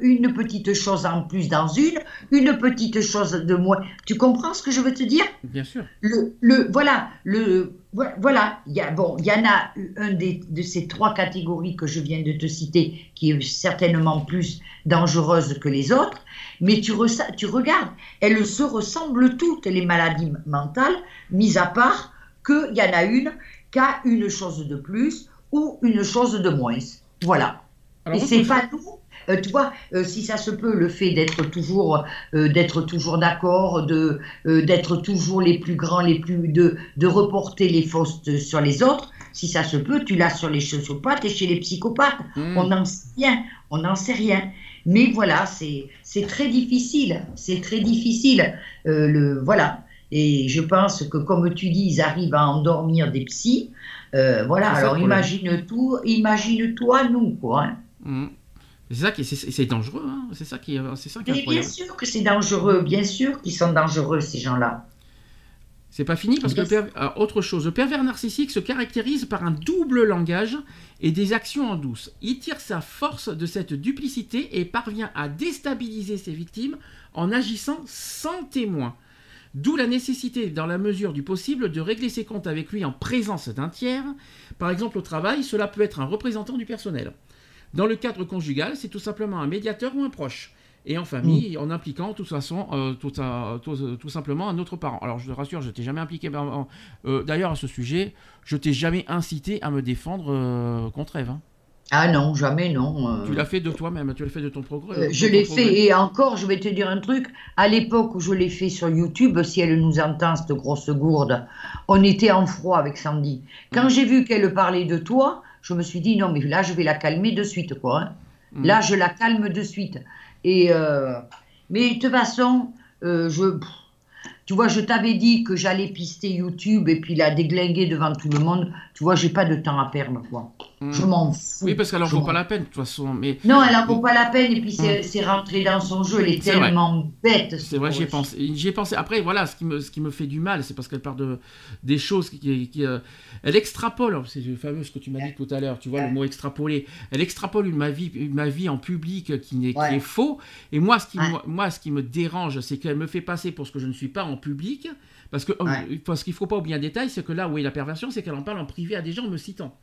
une petite chose en plus dans une, une petite chose de moins. Tu comprends ce que je veux te dire? Bien sûr. Le, le, voilà, le, voilà, il y a, bon, il y en a un des, de ces trois catégories que je viens de te citer qui est certainement plus dangereuse que les autres, mais tu, tu regardes, elles se ressemblent toutes, les maladies mentales, mis à part qu'il y en a une qui a une chose de plus ou une chose de moins. Voilà. Et c'est pas nous euh, tu vois, euh, si ça se peut, le fait d'être toujours, euh, d'être toujours d'accord, de d'être toujours les plus grands, les plus de de reporter les fausses sur les autres, si ça se peut, tu l'as sur les sociopathes et chez les psychopathes. Hmm. On n'en sait rien, on n'en sait rien. Mais voilà, c'est c'est très difficile, c'est très difficile. le voilà. Et je pense que, comme tu dis, ils arrivent à endormir des psys. voilà, alors imagine tout, imagine-toi nous, quoi. Hein. Hmm. C'est ça qui c'est dangereux, hein. c'est ça qui c'est ça qui est Bien sûr que c'est dangereux, bien sûr qu'ils sont dangereux ces gens-là. C'est pas fini parce que autre chose, le pervers narcissique se caractérise par un double langage et des actions en douce. Il tire sa force de cette duplicité et parvient à déstabiliser ses victimes en agissant sans témoin. D'où la nécessité, dans la mesure du possible, de régler ses comptes avec lui en présence d'un tiers. Par exemple, au travail, cela peut être un représentant du personnel. Dans le cadre conjugal, c'est tout simplement un médiateur ou un proche et en famille, en impliquant façon euh, tout, tout, simplement un autre parent. Alors je te rassure, je t'ai jamais impliqué. Euh, d'ailleurs à ce sujet, je t'ai jamais incité à me défendre euh, contre Eve. Hein. Ah non, jamais non. Tu l'as fait de toi-même, tu l'as fait de ton progrès. je l'ai fait et encore, je vais te dire un truc. À l'époque où je l'ai fait sur YouTube, si elle nous entend cette grosse gourde, on était en froid avec Sandy. Quand mm. j'ai vu qu'elle parlait de toi, je me suis dit non mais là je vais la calmer de suite quoi. Hein. Mm. Là je la calme de suite. Et, euh, mais de toute façon, euh, je, tu vois, je t'avais dit que j'allais pister YouTube et puis la déglinguer devant tout le monde. Tu vois, j'ai pas de temps à perdre, quoi. Hmm. Je m'en fous. Oui, parce qu'elle en vaut pas la peine, de toute façon. Mais... Non, elle en vaut pas la peine, et puis c'est hmm. rentré dans son jeu, elle est, tellement bête. C'est vrai, j'y ai pensé. J'ai pensé. Après, voilà, ce qui me, ce qui me fait du mal, c'est parce qu'elle parle de, des choses qui. qui euh, elle extrapole, c'est fameux ce que tu m'as dit tout à l'heure, tu vois, le mot extrapoler. Elle extrapole une, ma, vie, ma vie en public qui, est, qui est faux. Et moi, ce qui, moi, ce qui me dérange, c'est qu'elle me fait passer pour ce que je ne suis pas en public. Parce que parce qu'il faut pas oublier un détail, c'est que là où est la perversion, c'est qu'elle en parle en privé à des gens en me citant.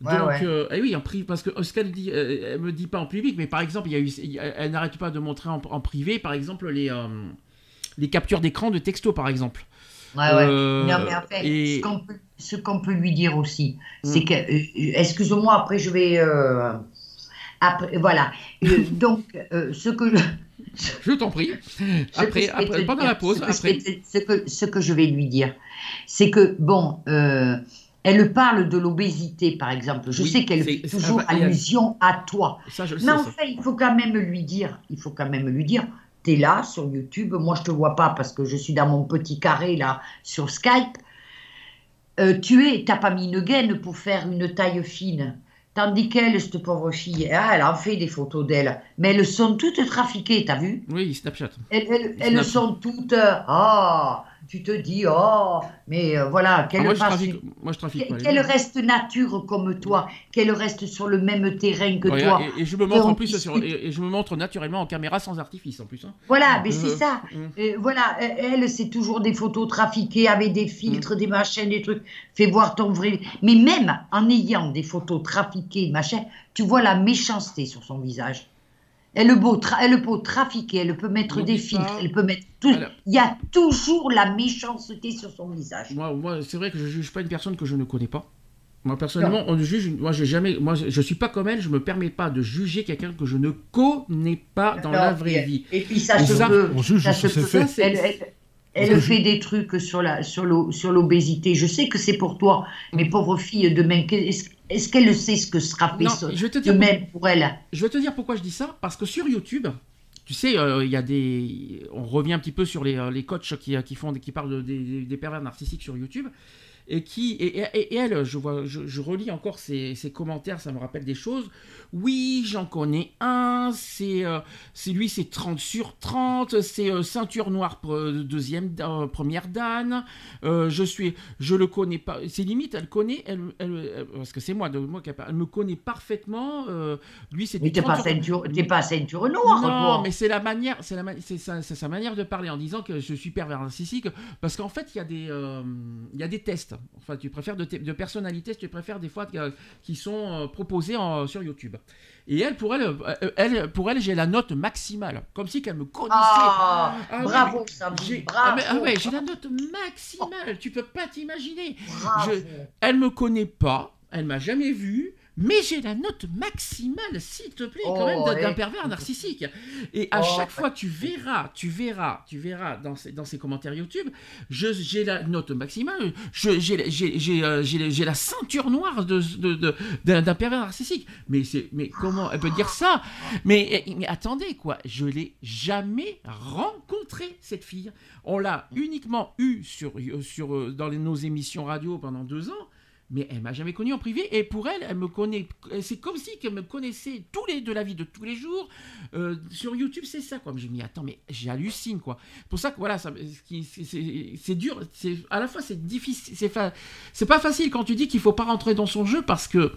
Donc, euh, eh oui, en privé, parce que ce qu'elle dit, euh, elle me dit pas en public, mais par exemple, il y a eu, elle n'arrête pas de montrer en, privé, par exemple, les, euh, les captures d'écran de texto, par exemple. Ouais, ouais. non, mais après, ce qu'on peut, lui dire aussi, c'est hmm. que, excuse-moi, après je vais. après, voilà. donc, ce que. Je t'en prie. Après, après pendant la pause. Ce que, après. Ce, que, ce que je vais lui dire, c'est que, bon, euh, elle parle de l'obésité, par exemple. Je sais qu'elle fait toujours allusion à toi. Ça, je Mais en fait, il faut quand même lui dire, il faut quand même lui dire, t'es là sur YouTube, moi je te vois pas parce que je suis dans mon petit carré là sur Skype. Euh, tu es, t'as pas mis une gaine pour faire une taille fine. Tandis qu'elle, cette pauvre fille, ah, elle a fait des photos d'elle, mais elles sont toutes trafiquées, t'as vu? Oui, Snapchat. Elles, elles, sont toutes, ah, tu te dis, oh, mais euh, voilà, qu'elle ah, moi, je trafique, qu'elle reste nature comme toi, qu'elle reste sur le même terrain que toi? Et, je me montre en plus, et, je me montre naturellement en caméra sans artifice en plus. Hein. Voilà, mais c'est euh, ça. Euh, voilà, elle, c'est toujours des photos trafiquées avec des filtres, mm. des machins, des trucs. Fais voir ton vrai. Mais même en ayant des photos trafiquées, machin, tu vois la méchanceté sur son visage. Elle peut, elle peut trafiquer, elle peut mettre des filtres, elle peut mettre tout. Il y a toujours la méchanceté sur son visage. Moi, c'est vrai que je ne juge pas une personne que je ne connais pas. Moi personnellement, on juge. Moi, j'ai jamais. Moi, je suis pas comme elle. Je me permets pas de juger quelqu'un que je ne connais pas dans la vraie vie. Et puis ça se peut. On juge ça se fait. Elle, fait des trucs sur la sur l'obésité. Je sais que c'est pour toi, mais pauvre fille, demain, est-ce est-ce qu'elle sait ce que sera fait non, je te dire même pour elle? Je vais te dire pourquoi je dis ça. Parce que sur YouTube, tu sais, euh, il y a des. On revient un petit peu sur les, euh, les coachs qui, qui, font, qui parlent des, des, pervers narcissiques sur YouTube et qui et, elle, je vois, je, relis encore ses, commentaires, ça me rappelle des choses. Oui, j'en connais un, c'est euh, lui, c'est 30 sur 30, c'est euh, ceinture noire deuxième euh, première dan. je suis, je le connais pas. C'est limite, elle connaît, elle, parce que c'est moi, de moi elle me connaît parfaitement. lui, c'est. Mais t'es pas ceinture, pas ceinture noire. Non, mais c'est la manière, c'est la, c'est sa, sa, manière de parler en disant que je suis pervers narcissique, parce qu'en fait, il y a des, il y a des tests. Enfin, tu préfères de, de personnalités, tu préfères des fois qui sont euh, proposées sur YouTube. Et elle, pour elle, euh, elle, pour elle, j'ai la note maximale, comme si qu'elle me connaissait. Ah, ah bravo, ça j'ai, ah, ah, ouais, j'ai la note maximale. Tu peux pas t'imaginer. elle me connaît pas, elle m'a jamais vu mais j'ai la note maximale, s'il te plaît, quand même, d'un pervers narcissique. Et à oh, chaque fois, tu verras, tu verras, tu verras dans ces, dans ces commentaires YouTube, j'ai la note maximale, j'ai euh, la ceinture noire d'un de, de, pervers narcissique. Mais, mais comment elle peut dire ça? Mais, mais attendez, quoi, je l'ai jamais rencontrée, cette fille. On l'a uniquement eue sur, sur, dans nos émissions radio pendant deux ans mais elle m'a jamais connu en privé et pour elle, elle me connaît. C'est comme si qu'elle me connaissait tous les de la vie de tous les jours. Euh, sur YouTube, c'est ça quoi. J'ai mis attends, mais j'hallucine quoi. Pour ça que voilà, c'est dur. C'est à la fois c'est difficile, c'est c'est pas facile quand tu dis qu'il faut pas rentrer dans son jeu parce que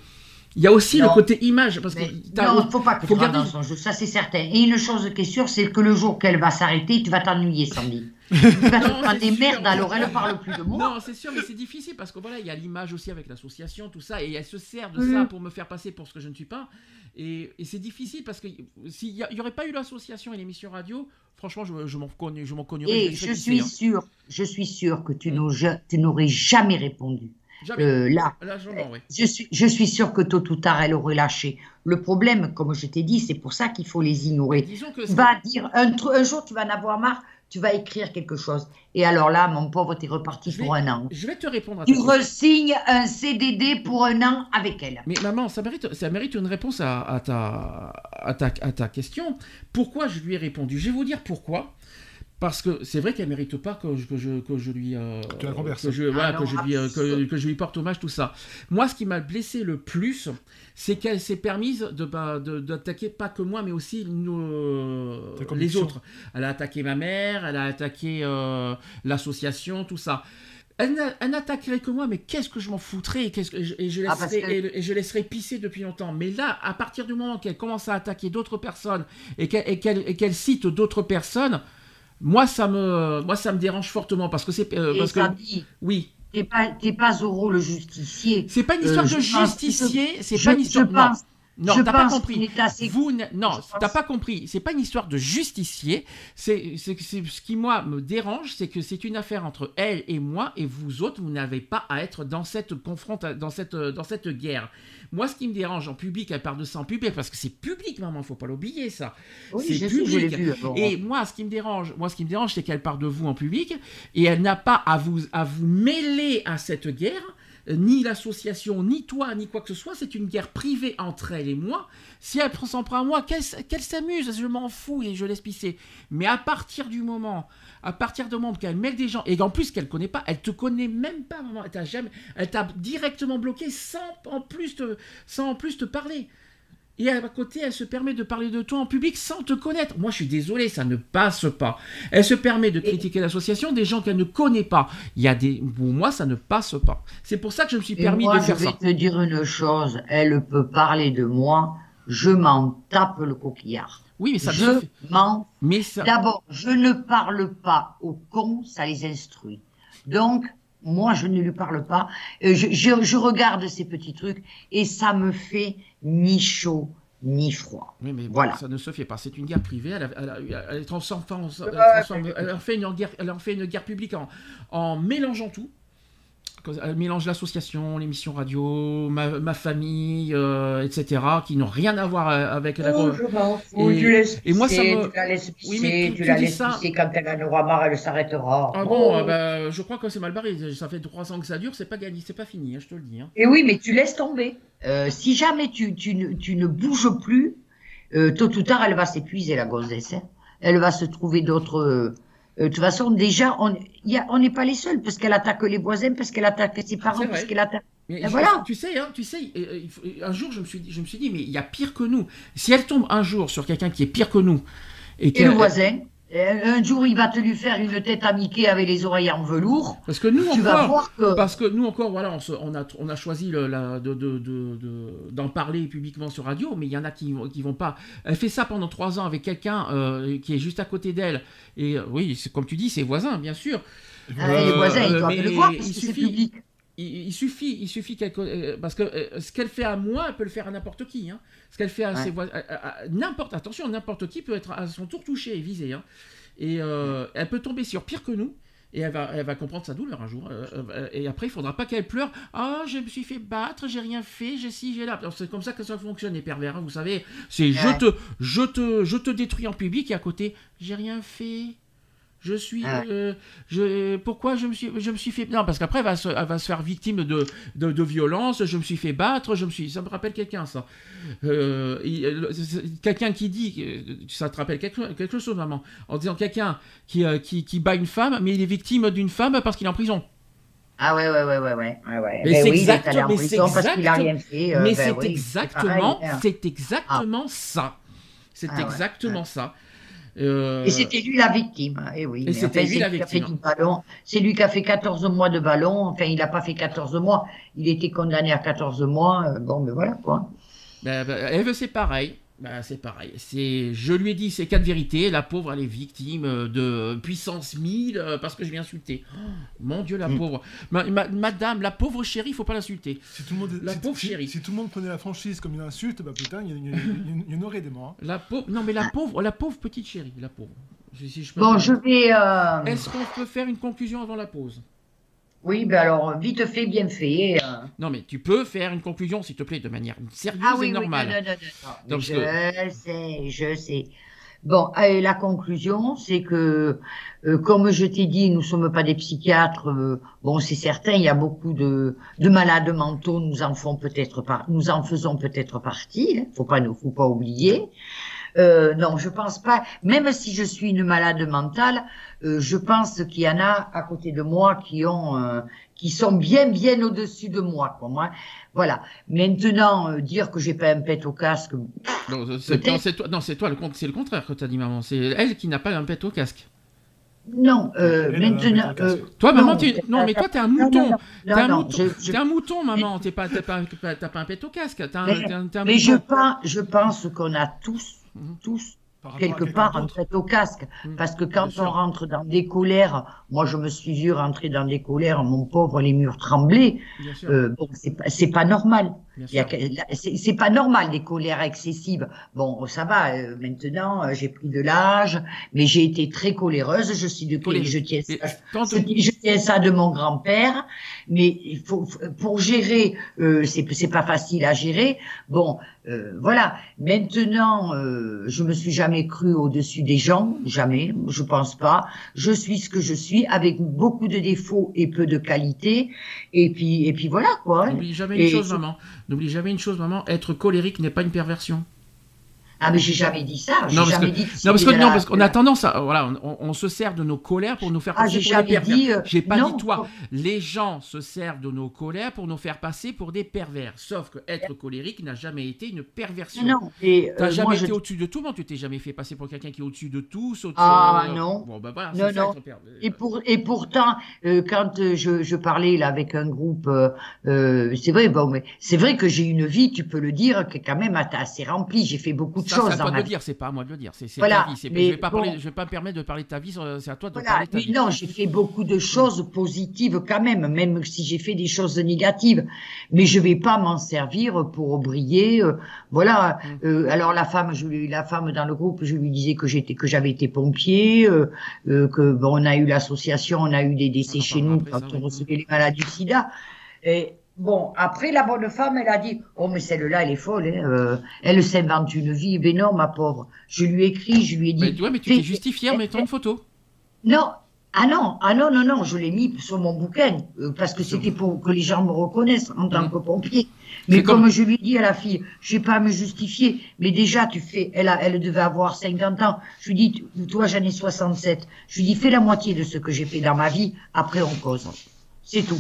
il y a aussi le côté image. Parce que non, il ne faut pas que tu garder... dans son jeu, ça c'est certain. Et une chose qui est sûre, c'est que le jour qu'elle va s'arrêter, tu vas t'ennuyer, Sandy. Prendre des merdes, alors elle ne parle plus de moi. Non, c'est sûr, mais c'est difficile parce que voilà, il y a l'image aussi avec l'association, tout ça, et elle se sert de ça pour me faire passer pour ce que je ne suis pas. Et, c'est difficile parce que s'il n'y aurait pas eu l'association et l'émission radio, franchement, je, je m'en connais, je m'en Et je, suis hein. sûr, je suis sûr que tu n'aurais jamais répondu. Euh, là, je, suis, je suis sûr que tôt ou tard, elle aurait lâché. Le problème, comme je t'ai dit, c'est pour ça qu'il faut les ignorer. Tu vas dire, un, un, jour, tu vas en avoir marre, tu vas écrire quelque chose. Et alors là, mon pauvre, tu es reparti pour un an. Je vais te répondre à Tu resignes un CDD pour un an avec elle. Mais maman, ça mérite, ça mérite une réponse à, à, ta, à, ta, à ta question. Pourquoi je lui ai répondu? Je vais vous dire pourquoi parce que c'est vrai qu'elle mérite pas que je, que je, que je lui euh, que je, voilà, que, je lui, euh, que, je lui porte hommage tout ça moi ce qui m'a blessé le plus c'est qu'elle s'est permise de bah, d'attaquer pas que moi mais aussi nous, euh, les autres elle a attaqué ma mère elle a attaqué l'association tout ça elle n'attaquerait que moi, mais qu'est-ce que je m'en foutrais et, que je, et, je ah, laisserais, et, je laisserais pisser depuis longtemps. Mais là, à partir du moment qu'elle commence à attaquer d'autres personnes et qu'elle cite d'autres personnes, moi, ça me, moi, ça me dérange fortement parce que c'est euh, parce que oui. T'es pas, t'es pas Zoro le justicier. C'est pas une histoire euh, de justicier, c'est pas une histoire. Je pense, non, t'as pas compris. Vous, non, t'as pas compris. C'est pas une histoire de justicier. C'est, ce qui moi me dérange, c'est que c'est une affaire entre elle et moi, et vous autres, vous n'avez pas à être dans cette confrontation, dans cette, dans cette guerre. Moi, ce qui me dérange en public, elle parle de ça en public parce que c'est public, maman. Faut pas l'oublier, ça. c'est public. et moi, ce qui me dérange, moi, ce qui me dérange, c'est qu'elle parle de vous en public et elle n'a pas à vous, à vous mêler à cette guerre ni l'association, ni toi, ni quoi que ce soit. C'est une guerre privée entre elle et moi. Si elle s'en prend à moi, qu'elle s'amuse, je m'en fous et je laisse pisser. Mais à partir du moment, à partir du moment qu'elle mêle des gens, et en plus qu'elle connaît pas, elle te connaît même pas, jamais, elle t'a directement bloqué sans en plus sans en plus te parler. Et à côté, elle se permet de parler de toi en public sans te connaître. Moi, je suis désolé, ça ne passe pas. Elle se permet de critiquer l'association des gens qu'elle ne connaît pas. Il y a des, pour moi, ça ne passe pas. C'est pour ça que je me suis permis de faire ça. Je vais te dire une chose. Elle peut parler de moi. Je m'en tape le coquillard. Oui, mais ça je m'en. Mais D'abord, je ne parle pas aux cons, ça les instruit. Donc, moi, je ne lui parle pas. Euh, je, je, regarde ces petits trucs et ça me fait ni chaud ni froid. Oui, mais voilà. ça ne se fait pas. C'est une guerre privée. Elle, elle, elle, transforme, elle, en fait une guerre, elle en fait une guerre publique en, en mélangeant tout. Elle mélange l'association, l'émission radio, ma, famille, euh, etc., qui n'ont rien à voir euh, avec la. Oh, je m'en fous, et, laisses et moi, ça me. Tu la laisses pisser, oui, mais tu, tu la laisses ça... pisser quand elle en aura marre, elle s'arrêtera. Ah bon, oh. bah, je crois que c'est mal barré. Ça fait trois ans que ça dure, c'est pas gagné, c'est pas fini, hein, je te le dis. Hein. Et oui, mais tu laisses tomber. Euh, si jamais tu, tu, ne, tu ne bouges plus, euh, tôt ou tard, elle va s'épuiser, la gonzesse. Hein. Elle va se trouver d'autres euh, de toute façon, déjà, on n'est pas les seuls, parce qu'elle attaque les voisins, parce qu'elle attaque ses parents, parce qu'elle attaque. voilà. Tu sais, hein, tu sais, un jour, je me suis, je me suis dit, mais il y a pire que nous. Si elle tombe un jour sur quelqu'un qui est pire que nous, et, et le voisin, un jour, il va te lui faire une tête à avec les oreilles en velours. Parce que nous encore, parce que nous encore, voilà, on, a, on a choisi d'en de, de, parler publiquement sur radio, mais il y en a qui, qui vont pas. Elle fait ça pendant trois ans avec quelqu'un euh, qui est juste à côté d'elle. Et euh, oui, comme tu dis, ses voisins, bien sûr. Ah, les voisins, ils doivent le voir parce que c'est public il, suffit, il suffit qu'elle, euh, parce que euh, ce qu'elle fait à moi, elle peut le faire à n'importe qui. Hein. Ce qu'elle fait à ses voisins, n'importe, attention, n'importe qui peut être à son tour touché et visé. Hein. Et euh, elle peut tomber sur pire que nous. Et elle va, elle va comprendre sa douleur un jour. et après, il faudra pas qu'elle pleure. Ah, je me suis fait battre, j'ai rien fait, j'ai ci, j'ai là. C'est comme ça que ça fonctionne, les pervers. Hein, vous savez, c'est je te, je te, je te détruis en public et à côté, j'ai rien fait. Je suis. Ah euh, je, pourquoi je me suis, je me suis fait. Non, parce qu'après, elle va, se, va se faire victime de, de, de, violence. Je me suis fait battre. Je me suis. Ça me rappelle quelqu'un, ça. Euh, quelqu'un qui dit. Ça te rappelle quelque, quelque chose, maman. En disant quelqu'un qui, euh, qui, qui bat une femme, mais il est victime d'une femme parce qu'il est en prison. Ah ouais, ouais, ouais, ouais, ouais. Mais Ben c'est oui, exactement- en mais c'est exact- euh, ben oui, exactement, c'est exactement ça. C'est Ah ouais, exactement ça. Euh, Et c'était lui la victime, et oui. Et c'était enfin, lui c'est la qui a fait victime. du ballon. C'est lui qui a fait 14 mois de ballon. Enfin, il n'a pas fait 14 mois. Il était condamné à 14 mois. euh, Bon, mais voilà, quoi. Ben, ben, Eve, c'est pareil. Ben, c'est pareil. C'est, je lui ai dit ces quatre vérités. La pauvre, elle est victime euh, de puissance 1000 euh, parce que je l'ai insultée. Oh, mon Dieu, la Mm. pauvre. Ma- ma- madame, la pauvre chérie, il faut pas l'insulter. Si tout, le monde, La si, pauvre si- chérie. si tout le monde prenait la franchise comme une insulte, bah putain, il y, en aurait des morts. hein. La pauvre, non mais la pauvre, la pauvre petite chérie, la pauvre. Si- si je peux Bon, me je permettre. vais. euh, Est-ce qu'on peut faire une conclusion avant la pause? Oui, ben alors, vite fait, bien fait. euh. Non mais tu peux faire une conclusion, s'il te plaît, de manière sérieuse Ah et oui, oui, non, normale. non, non, non, non. Donc, je que- sais, je sais. Bon, et la conclusion, c'est que, euh, comme je t'ai dit, nous sommes pas des psychiatres. euh, bon, c'est certain, il y a beaucoup de, de malades mentaux. Nous en font peut-être par, nous en faisons peut-être partie. Hein, faut pas nous, faut pas oublier. Euh, non, je pense pas. Même si je suis une malade mentale, euh, je pense qu'il y en a à côté de moi qui ont, euh, qui sont bien, bien au-dessus de moi. Quoi. Moi, voilà. Maintenant, euh, dire que j'ai pas un pet au casque, Non, c'est, Peut-être. non, c'est toi, non, c'est toi, c'est le contraire que tu as dit, maman. C'est elle qui n'a pas un pet au casque. non. Euh, maintenant, euh, Toi, maman, Non, tu... c'est non, mais toi, t'es un mouton. T'es un, mouton. je- un mouton, maman. T'es pas, t'es pas, t'as, t'as pas un pet au casque. T'as un, Mais- un- mais je pense, je pense qu'on a tous, Mhm. tous Par quelque part d'autre. pet au casque. Mhm. Parce que quand Bien sûr. on rentre dans des colères, moi je me suis vu rentrer dans des colères, mon pauvre, les murs tremblaient. Euh, bon, c'est pas, c'est pas normal. c'est pas normal des colères excessives. Bon, ça va. euh, maintenant, euh, j'ai pris de l'âge, mais j'ai été très coléreuse. Je suis de Colérique. je tiens ça, je, je tiens ça de mon grand-père. Mais il faut pour gérer, euh, c'est c'est pas facile à gérer. Bon, euh, voilà. Maintenant, euh, je me suis jamais cru au-dessus des gens, jamais. Je pense pas. Je suis ce que je suis, avec beaucoup de défauts et peu de qualités. Et puis et puis voilà quoi. N'oublie jamais une chose, maman. N'oublie jamais une chose, maman. Être colérique n'est pas une perversion. Ah mais j'ai jamais dit ça. Non, parce jamais que- dit que Non, parce que, non, qu'on a tendance à, voilà, on, on se sert de nos colères pour nous faire Ah, passer j'ai pour des jamais pervers. dit. euh, J'ai pas non, dit toi. Les gens se servent de nos colères pour nous faire passer pour des pervers. Sauf que être colérique n'a jamais été une perversion. Non, et T'as euh, jamais moi, été je... au-dessus de tout monde, tu t'es jamais fait passer pour quelqu'un qui est au-dessus de tout. Ah, euh, non. Bon, ben voilà, Non, non. pervers. Et, pour, et pourtant, euh, quand je, je parlais là avec un groupe, c'est vrai, bon, mais c'est vrai que j'ai une vie, tu peux le dire, qui est quand même assez remplie. J'ai fait beaucoup de Ça, choses c'est à toi de le dire, c'est pas à moi de le dire. C'est Voilà, ta vie. mais Je vais pas bon. vais pas me permettre de parler de ta vie. C'est à toi de Voilà, parler de ta mais vie. non, j'ai fait beaucoup de choses positives quand même, même si j'ai fait des choses négatives. Mais je vais pas m'en servir pour briller. euh, voilà. Mm. Euh, alors la femme, je, la femme dans le groupe, je lui disais que j'étais, que j'avais été pompier, euh, euh, que bon, on a eu l'association, on a eu des décès en chez nous après, quand ça, on oui. recevait les maladies du SIDA. Et bon, après la bonne femme, elle a dit, oh mais celle-là, elle est folle, hein, euh, elle s'invente une vie. Ben non, ma pauvre. Je lui ai écrit, je lui ai dit. Mais, ouais, mais tu t'es justifié en mettant une photo. non, ah non, ah non, non, non, je l'ai mis sur mon bouquin, euh, parce que c'était pour que les gens me reconnaissent en tant Mhm. que pompier. Mais comme comme- je lui dis à la fille, je vais pas à me justifier, mais déjà tu fais, elle, a, elle devait avoir 50 ans. Je lui dis, toi j'en ai 67. Je lui dis, fais la moitié de ce que j'ai fait dans ma vie, après on cause. C'est tout.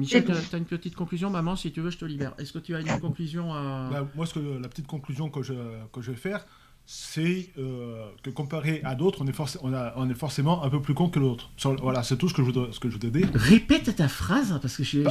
Michel, tu as une petite conclusion, maman, si tu veux, je te libère. Est-ce que tu as une conclusion à... Bah, moi, ce que, la petite conclusion que je, que je vais faire, c'est euh, que comparé à d'autres, on, est forc- on, a- on est forcément un peu plus con que l'autre. Voilà, c'est tout ce que je voudrais, ce que je voudrais dire. Répète ta phrase, hein, parce que j'ai ah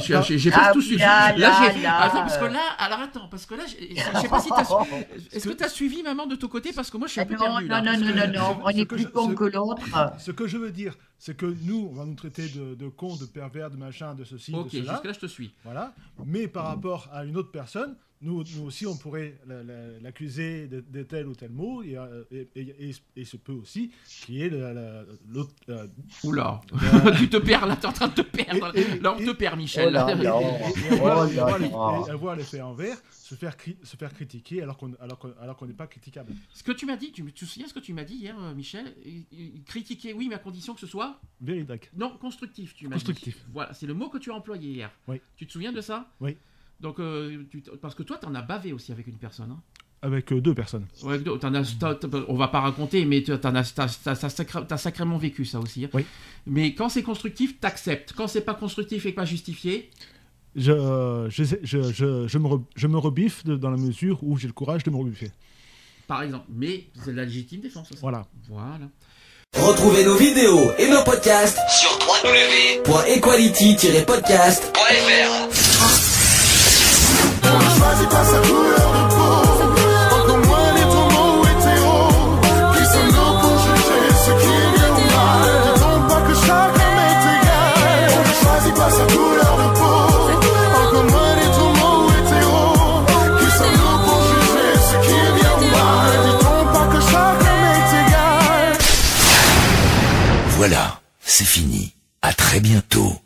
pas tout suivi. là, Là, là, Attends, parce que là, alors attends, parce que là, je sais pas si t'as... Est-ce que tu as suivi maman de ton côté? Parce que moi, je suis un peu non, perdu. non, là, non, non, que- non, non, on ce est que plus con que l'autre. Ce que je veux dire, c'est que nous, on va nous traiter de, de cons, de pervers, de machin, de ceci, Ok, de cela. jusque-là, je te suis. Voilà. Mais par rapport à une autre personne, nous, nous aussi, on pourrait la- la- l'accuser de, de tel ou tel mot, et, et, et, et- et se peut aussi qui est la- la- l'autre. euh, Oula, tu te perds là, t'es en train de te perdre. Et- et- Là, on te perd, Michel. Oh avoir, Oh avoir l'effet envers, se faire, cri- se faire critiquer alors qu'on alors n'est pas critiquable. Ce que tu m'as dit, tu, tu te souviens ce que tu m'as dit hier, euh, Michel? Critiquer, oui, mais à condition que ce soit Véridac. non constructif. Tu m'as dit. Constructif. Voilà, c'est le mot que tu as employé hier. Oui. Tu te souviens de ça? Oui. Donc, euh, tu t- parce que toi, t'en as bavé aussi avec une personne. hein. Avec euh, deux personnes. Ouais, t'en as- t'as- t'as- on va pas raconter, mais tu as, sacrément vécu ça aussi. hein. Oui. Mais quand c'est constructif, t'acceptes. Quand c'est pas constructif et pas justifié, Je, je, sais- je, je, je me, re- je me rebiffe de- dans la mesure où j'ai le courage de me rebiffer. par exemple. Mais c'est de la légitime défense. ça. Voilà. Voilà. Retrouvez nos vidéos et nos podcasts sur www.equality-podcast.fr. On ne choisit pas sa couleur de peau, encore moins les tourments hétéros. Qui sommes-nous pour juger ce qui est bien ou mal Dit-on pas que homme est égal On ne choisit pas sa couleur de peau, encore moins les tourments hétéros. Qui sommes-nous pour juger ce qui est bien ou mal Dit-on pas que homme est égal Voilà, c'est fini. À très bientôt.